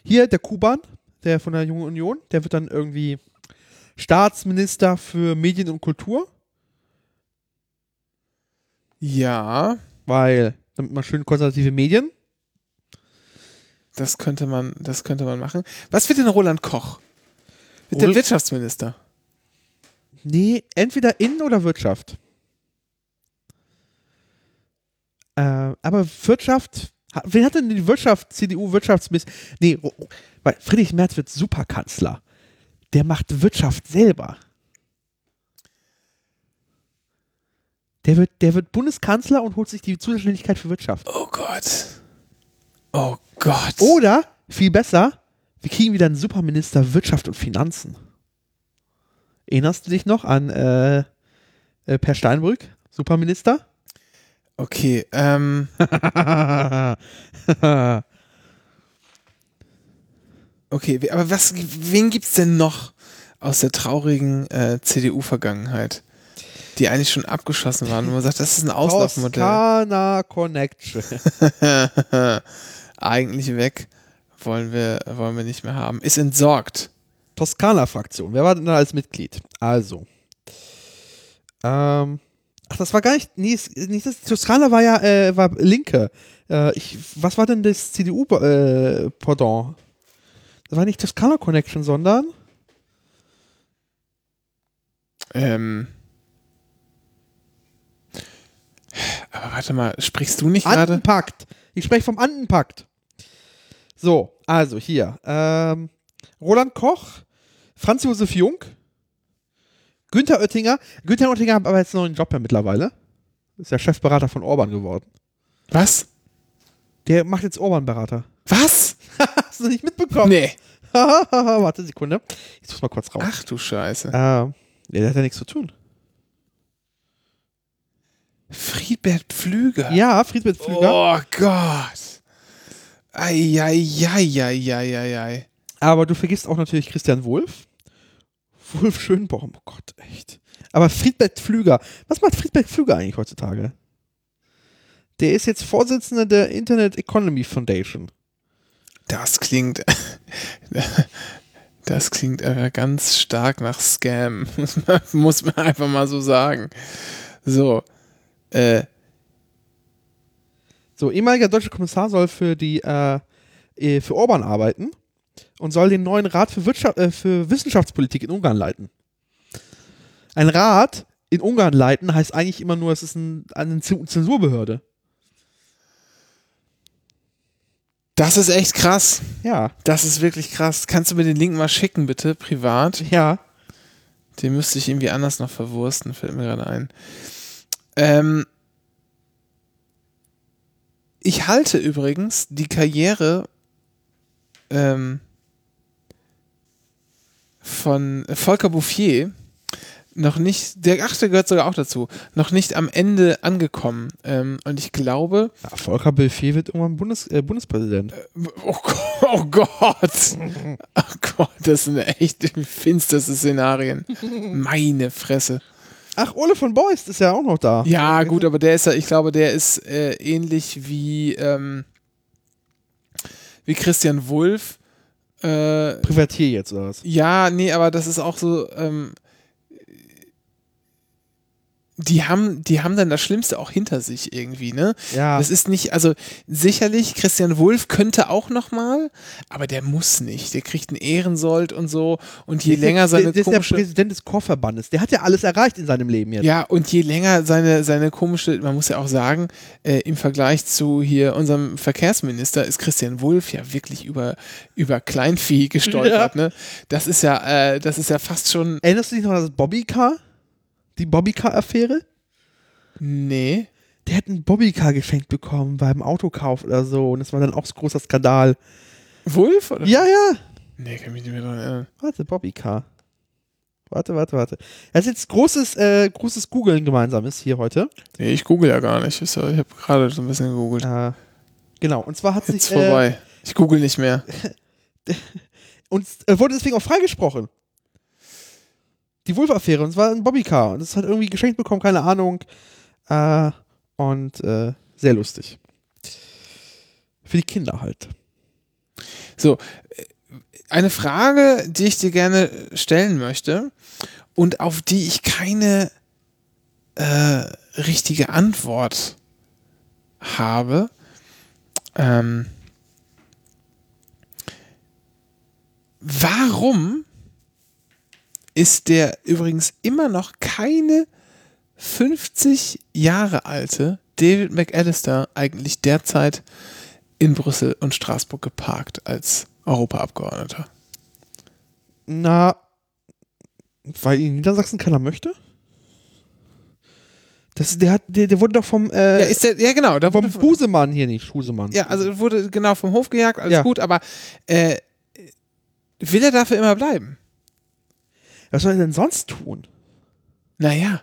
hier der Kuban, der von der Jungen Union, der wird dann irgendwie Staatsminister für Medien und Kultur, Ja, weil damit man schön konservative Medien. das könnte man, das könnte man machen. Was wird denn Roland Koch? Wird Rol- der Wirtschaftsminister? Nee, entweder Innen- oder Wirtschaft. Äh, aber Wirtschaft, ha- wen hat denn die Wirtschaft, CDU Wirtschaftsminister? Nee, weil Friedrich Merz wird Superkanzler. Der macht Wirtschaft selber. Der wird, der wird Bundeskanzler und holt sich die Zuständigkeit für Wirtschaft. Oh Gott. Oh Gott. Oder, viel besser, wir kriegen wieder einen Superminister Wirtschaft und Finanzen. Erinnerst du dich noch an äh, äh, Per Steinbrück, Superminister? Okay, ähm, <laughs> okay, aber was, wen gibt's denn noch aus der traurigen äh, CDU-Vergangenheit, die eigentlich schon abgeschossen waren, wo man sagt, das ist ein Auslaufmodell. Toskana Connection. <laughs> Eigentlich weg, wollen wir, wollen wir nicht mehr haben. Ist entsorgt. Toskana-Fraktion. Wer war denn da als Mitglied? Also. Ähm. Ach, das war gar nicht. Nee, nicht das, Toskana war ja äh, war Linke. Äh, ich, was war denn das CDU-Pendant? das war nicht Toskana Connection, sondern. Ähm. Aber warte mal, sprichst du nicht gerade? Andenpakt. Ich spreche vom Andenpakt. So, also hier. Ähm, Roland Koch, Franz Josef Jung, Günther Oettinger. Günther Oettinger hat aber jetzt einen neuen Job ja mittlerweile. Ist ja Chefberater von Orban geworden. Was? Der macht jetzt Orban-Berater. Was? <laughs> Hast du nicht mitbekommen? Nee. <laughs> Warte Sekunde. Ich muss mal kurz raus. Ach du Scheiße. Ja, der hat ja nichts zu tun. Friedbert Pflüger. Ja, Friedbert Pflüger. Oh Gott. Eieieiei. Aber du vergisst auch natürlich Christian Wulff. Wulff Schönbaum, oh Gott, echt. Aber Friedbert Pflüger, was macht Friedbert Pflüger eigentlich heutzutage? Der ist jetzt Vorsitzender der Internet Economy Foundation. Das klingt. <laughs> Das klingt aber ganz stark nach Scam. <laughs> Muss man einfach mal so sagen. So. Äh, So, ehemaliger deutscher Kommissar soll für die äh, äh, für Orban arbeiten und soll den neuen Rat für, Wirtschaft, äh, für Wissenschaftspolitik in Ungarn leiten. Ein Rat in Ungarn leiten heißt eigentlich immer nur, es ist ein, eine Zensurbehörde. das ist echt krass. Ja, Das ist wirklich krass. Kannst du mir den Link mal schicken, bitte, privat? ja. Den müsste ich irgendwie anders noch verwursten, fällt mir gerade ein. Ähm, ich halte übrigens die Karriere ähm, von Volker Bouffier noch nicht, der, ach, der gehört sogar auch dazu, noch nicht am Ende angekommen. Ähm, und ich glaube, ja Volker Belfier wird irgendwann Bundes, äh, Bundespräsident. oh, Gott, oh Gott, <laughs> oh Gott, das sind echt <laughs> finsterste Szenarien. Meine Fresse. Ach, Ole von Beust ist ja auch noch da. Ja, gut, aber der ist ja, ich glaube, der ist äh, ähnlich wie, ähm, wie Christian Wulff. Äh, Privatier jetzt oder was? ja, nee, aber das ist auch so, ähm, die haben, die haben dann das Schlimmste auch hinter sich irgendwie, ne? Ja. Das ist nicht, also sicherlich, Christian Wulff könnte auch nochmal, aber der muss nicht. Der kriegt einen Ehrensold und so. Und je länger seine der, der ist der komische. Präsident des Chorverbandes. Der hat ja alles erreicht in seinem Leben jetzt. Ja, und je länger seine, seine komische, man muss ja auch sagen, äh, im Vergleich zu hier unserem Verkehrsminister ist Christian Wulff ja wirklich über, über Kleinvieh gestolpert, ne? Das ist ja, äh, das ist ja fast schon. Erinnerst du dich noch an das Bobbycar? Die Bobbycar-Affäre? Nee. Der hat ein Bobbycar geschenkt bekommen beim Autokauf oder so. Und das war dann auch so ein großer Skandal. Wulff? Oder? Ja, ja. Nee, kann mich nicht mehr dran erinnern. Warte, Bobbycar. Warte, warte, warte. Das ist jetzt großes, äh, großes Googeln gemeinsames hier heute. Nee, ich google ja gar nicht. Ich habe gerade so ein bisschen gegoogelt. Äh, genau. Und zwar hat Jetzt sich. Äh, vorbei. Ich google nicht mehr. <laughs> und äh, wurde deswegen auch freigesprochen. Die Wolf-Affäre. Und es war ein Bobbycar. Und das hat irgendwie geschenkt bekommen, keine Ahnung. Äh, und äh, sehr lustig. Für die Kinder halt. So, äh, eine Frage, die ich dir gerne stellen möchte und auf die ich keine äh, richtige Antwort habe. Ähm, warum ist der übrigens immer noch keine 50 Jahre alte David McAllister eigentlich derzeit in Brüssel und Straßburg geparkt als Europaabgeordneter? Na, weil in Niedersachsen keiner möchte? Das, der, hat, der, der wurde doch vom, äh, Ja, ist der, ja genau, da vom wurde, Busemann hier nicht, Schusemann. ja, also wurde genau vom Hof gejagt, alles Ja. gut, aber äh, will er dafür immer bleiben? Was soll er denn sonst tun? Naja,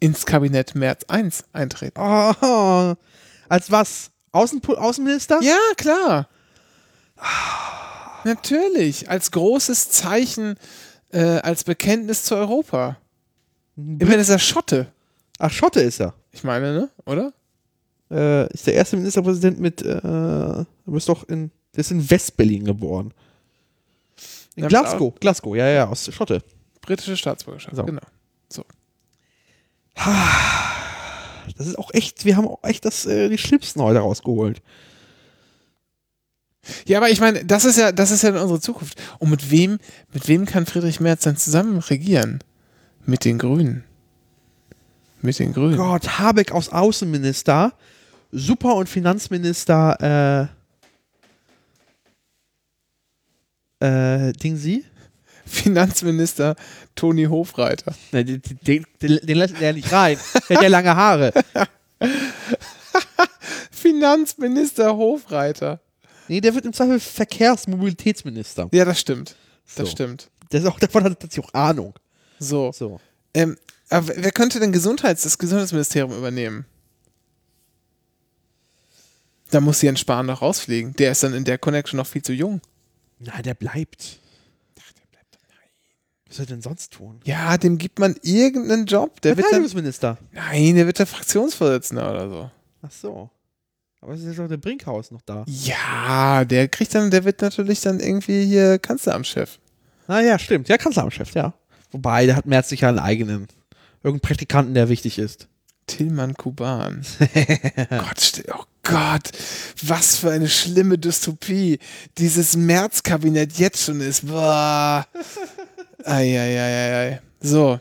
ins Kabinett März 1 eintreten. Oh, als was? Außen Außenminister? Ja, klar. Natürlich, als großes Zeichen, äh, als Bekenntnis zu Europa. Immerhin ist er Schotte. Ach, Schotte ist er. Ich meine, ne? Oder? Äh, ist der erste Ministerpräsident mit, äh, du bist doch in, der ist in West-Berlin geboren. In Glasgow, Glasgow, ja, ja, aus Schotte. Britische Staatsbürgerschaft, So. genau. So. <sighs> Das ist auch echt, wir haben auch echt das, äh, die Schlimmsten heute rausgeholt. Ja, aber ich meine, das ist ja, das ist ja unsere Zukunft. Und mit wem, mit wem kann Friedrich Merz dann zusammen regieren? Mit den Grünen. Mit den Grünen. Gott, Habeck aus Außenminister, Super- und Finanzminister, äh, äh, Ding Sie? Finanzminister Toni Hofreiter. Ne, den, den, den, lässt er nicht rein. <laughs> Der hat ja lange Haare. <laughs> Finanzminister Hofreiter. Nee, der wird im Zweifel Verkehrsmobilitätsminister. Ja, das stimmt. Das So. stimmt. Ist auch, davon hat er tatsächlich auch Ahnung. So. So. Ähm, aber wer könnte denn Gesundheits, das Gesundheitsministerium übernehmen? Da muss Jens Spahn noch rausfliegen. Der ist dann in der Connection noch viel zu jung. Nein, der bleibt. Was soll er denn sonst tun? Ja, dem gibt man irgendeinen Job. Der wird dann, Verteidigungsminister. nein, der wird der Fraktionsvorsitzender oder so. Ach so. Aber es ist ja doch der Brinkhaus noch da. Ja, der kriegt dann, der wird natürlich dann irgendwie hier Kanzleramtschef. Ah ja, stimmt. Ja, Kanzleramtschef, ja. Wobei, der hat Merz sicher einen eigenen. Irgendeinen Praktikanten, der wichtig ist. Tillmann Kuban. <laughs> Gott, oh Gott, was für eine schlimme Dystopie dieses März-Kabinett jetzt schon ist. Boah. Eieieiei. So.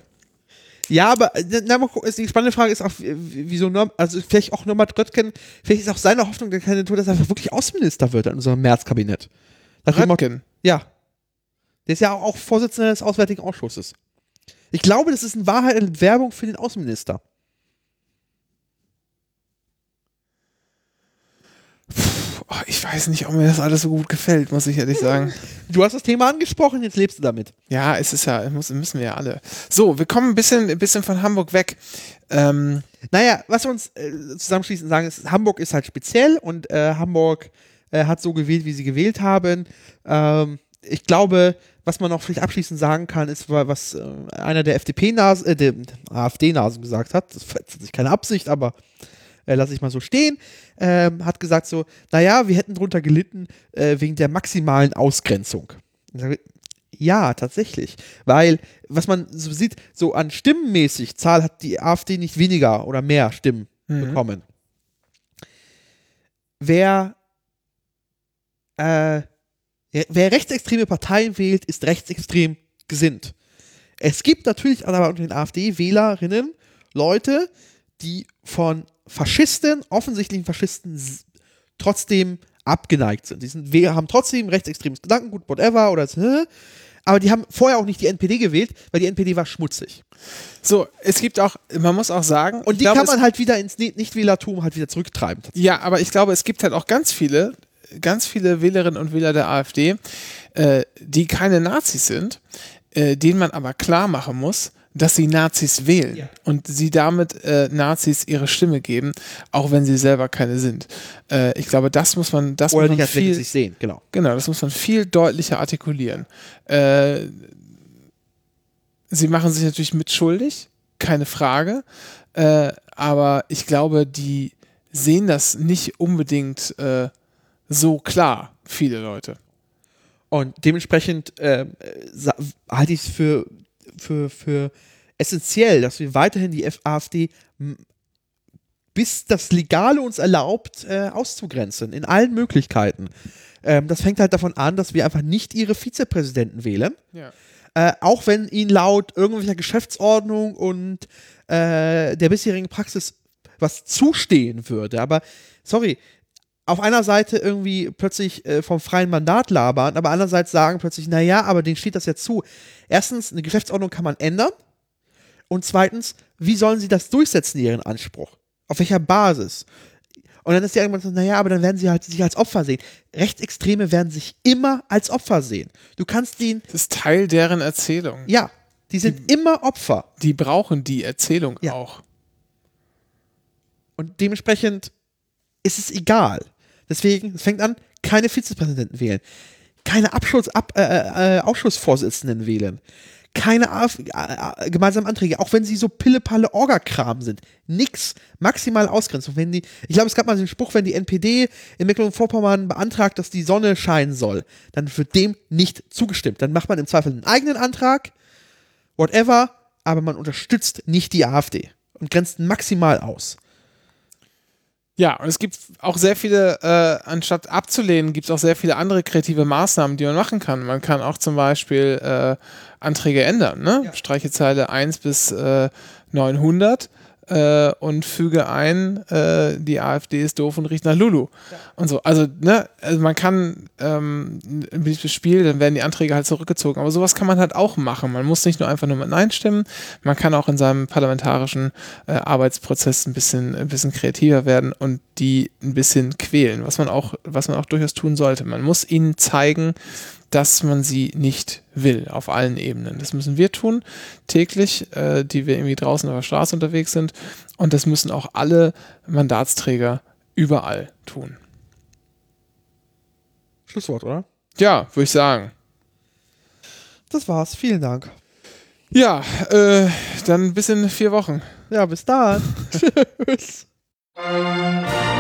Ja, aber äh, na, mal gucken, ist die spannende Frage ist auch, wie- wieso Norm, also vielleicht auch Norbert Röttgen, vielleicht ist auch seine Hoffnung der Kandidatur, dass er einfach wirklich Außenminister wird in unserem März-Kabinett. Röttgen. Ja. Der ist ja auch Vorsitzender des Auswärtigen Ausschusses. Ich glaube, das ist in Wahrheit eine Werbung für den Außenminister. Oh, ich weiß nicht, ob mir das alles so gut gefällt, muss ich ehrlich sagen. <laughs> Du hast das Thema angesprochen, jetzt lebst du damit. Ja, es ist ja, müssen wir ja alle. So, wir kommen ein bisschen, ein bisschen von Hamburg weg. Ähm, Naja, was wir uns äh, zusammenschließend sagen, ist, Hamburg ist halt speziell und äh, Hamburg äh, hat so gewählt, wie sie gewählt haben. Ähm, ich glaube, was man noch vielleicht abschließend sagen kann, ist, wa- was äh, einer der FDP-Nasen, äh, der AfD-Nasen gesagt hat, das ist keine Absicht, aber äh, lasse ich mal so stehen, ähm, hat gesagt so, naja, wir hätten drunter gelitten äh, wegen der maximalen Ausgrenzung. Ja, tatsächlich. Weil, was man so sieht, so an stimmenmäßig, Zahl hat die AfD nicht weniger oder mehr Stimmen bekommen. Wer, äh, wer rechtsextreme Parteien wählt, ist rechtsextrem gesinnt. Es gibt natürlich aber unter den AfD-Wählerinnen Leute, die von Faschisten, offensichtlichen Faschisten, trotzdem abgeneigt sind. Die sind, wir haben trotzdem rechtsextremes Gedankengut, whatever, oder so, aber die haben vorher auch nicht die NPD gewählt, weil die NPD war schmutzig. so, es gibt auch, man muss auch sagen, Und die glaube, kann man halt wieder ins Ni- Nichtwählertum halt wieder zurücktreiben. ja, aber ich glaube, es gibt halt auch ganz viele, ganz viele Wählerinnen und Wähler der AfD, äh, die keine Nazis sind, äh, denen man aber klar machen muss, dass sie Nazis wählen Ja. und sie damit äh, Nazis ihre Stimme geben, auch wenn sie selber keine sind. Äh, ich glaube, das muss man, das Oder muss man viel, sich sehen, genau. Genau, das muss man viel deutlicher artikulieren. Äh, sie machen sich natürlich mitschuldig, keine Frage. Äh, aber ich glaube, die sehen das nicht unbedingt äh, so klar, viele Leute. Und dementsprechend äh, halte ich es für, für, für essentiell, dass wir weiterhin die AfD bis das Legale uns erlaubt, äh, auszugrenzen, in allen Möglichkeiten. Ähm, das fängt halt davon an, dass wir einfach nicht ihre Vizepräsidenten wählen. Ja. Äh, auch wenn ihnen laut irgendwelcher Geschäftsordnung und äh, der bisherigen Praxis was zustehen würde. Aber sorry, auf einer Seite irgendwie plötzlich äh, vom freien Mandat labern, aber andererseits sagen plötzlich, naja, aber denen steht das ja zu. Erstens, eine Geschäftsordnung kann man ändern. Und zweitens, wie sollen sie das durchsetzen, ihren Anspruch? Auf welcher Basis? Und dann ist die irgendwann so, naja, aber dann werden sie halt sich als Opfer sehen. Rechtsextreme werden sich immer als Opfer sehen. Du kannst den Das ist Teil deren Erzählung. ja, Die sind immer Opfer. Die brauchen die Erzählung Ja. auch. Und dementsprechend ist es egal. Deswegen, es fängt an, keine Vizepräsidenten wählen, keine Abschluss, Ab, äh, äh, Ausschussvorsitzenden wählen, keine AF, äh, äh, gemeinsamen Anträge, auch wenn sie so pillepalle Orgakram sind. Nix. Maximal Ausgrenzung. Wenn die, ich glaube, es gab mal den Spruch, wenn die NPD in Mecklenburg-Vorpommern beantragt, dass die Sonne scheinen soll, dann wird dem nicht zugestimmt. Dann macht man im Zweifel einen eigenen Antrag, whatever, aber man unterstützt nicht die AfD und grenzt maximal aus. Ja, und es gibt auch sehr viele, äh, anstatt abzulehnen, gibt es auch sehr viele andere kreative Maßnahmen, die man machen kann. Man kann auch zum Beispiel äh, Anträge ändern, ne? Streiche Zeile 1 bis äh, 900 äh, und füge ein, äh, die AfD ist doof und riecht nach Lulu. Und so. Also, ne, also man kann ähm, ein beliebtes Spiel, dann werden die Anträge halt zurückgezogen. Aber sowas kann man halt auch machen. Man muss nicht nur einfach nur mit Nein stimmen, man kann auch in seinem parlamentarischen äh, Arbeitsprozess ein bisschen, ein bisschen kreativer werden und die ein bisschen quälen, was man auch, was man auch durchaus tun sollte. Man muss ihnen zeigen, dass man sie nicht will, auf allen Ebenen. Das müssen wir tun, täglich, äh, die wir irgendwie draußen auf der Straße unterwegs sind. Und das müssen auch alle Mandatsträger überall tun. Schlusswort, oder? Ja, würde ich sagen. Das war's. Vielen Dank. Ja, äh, dann bis in vier Wochen. Ja, bis dann. Tschüss. <laughs> <laughs>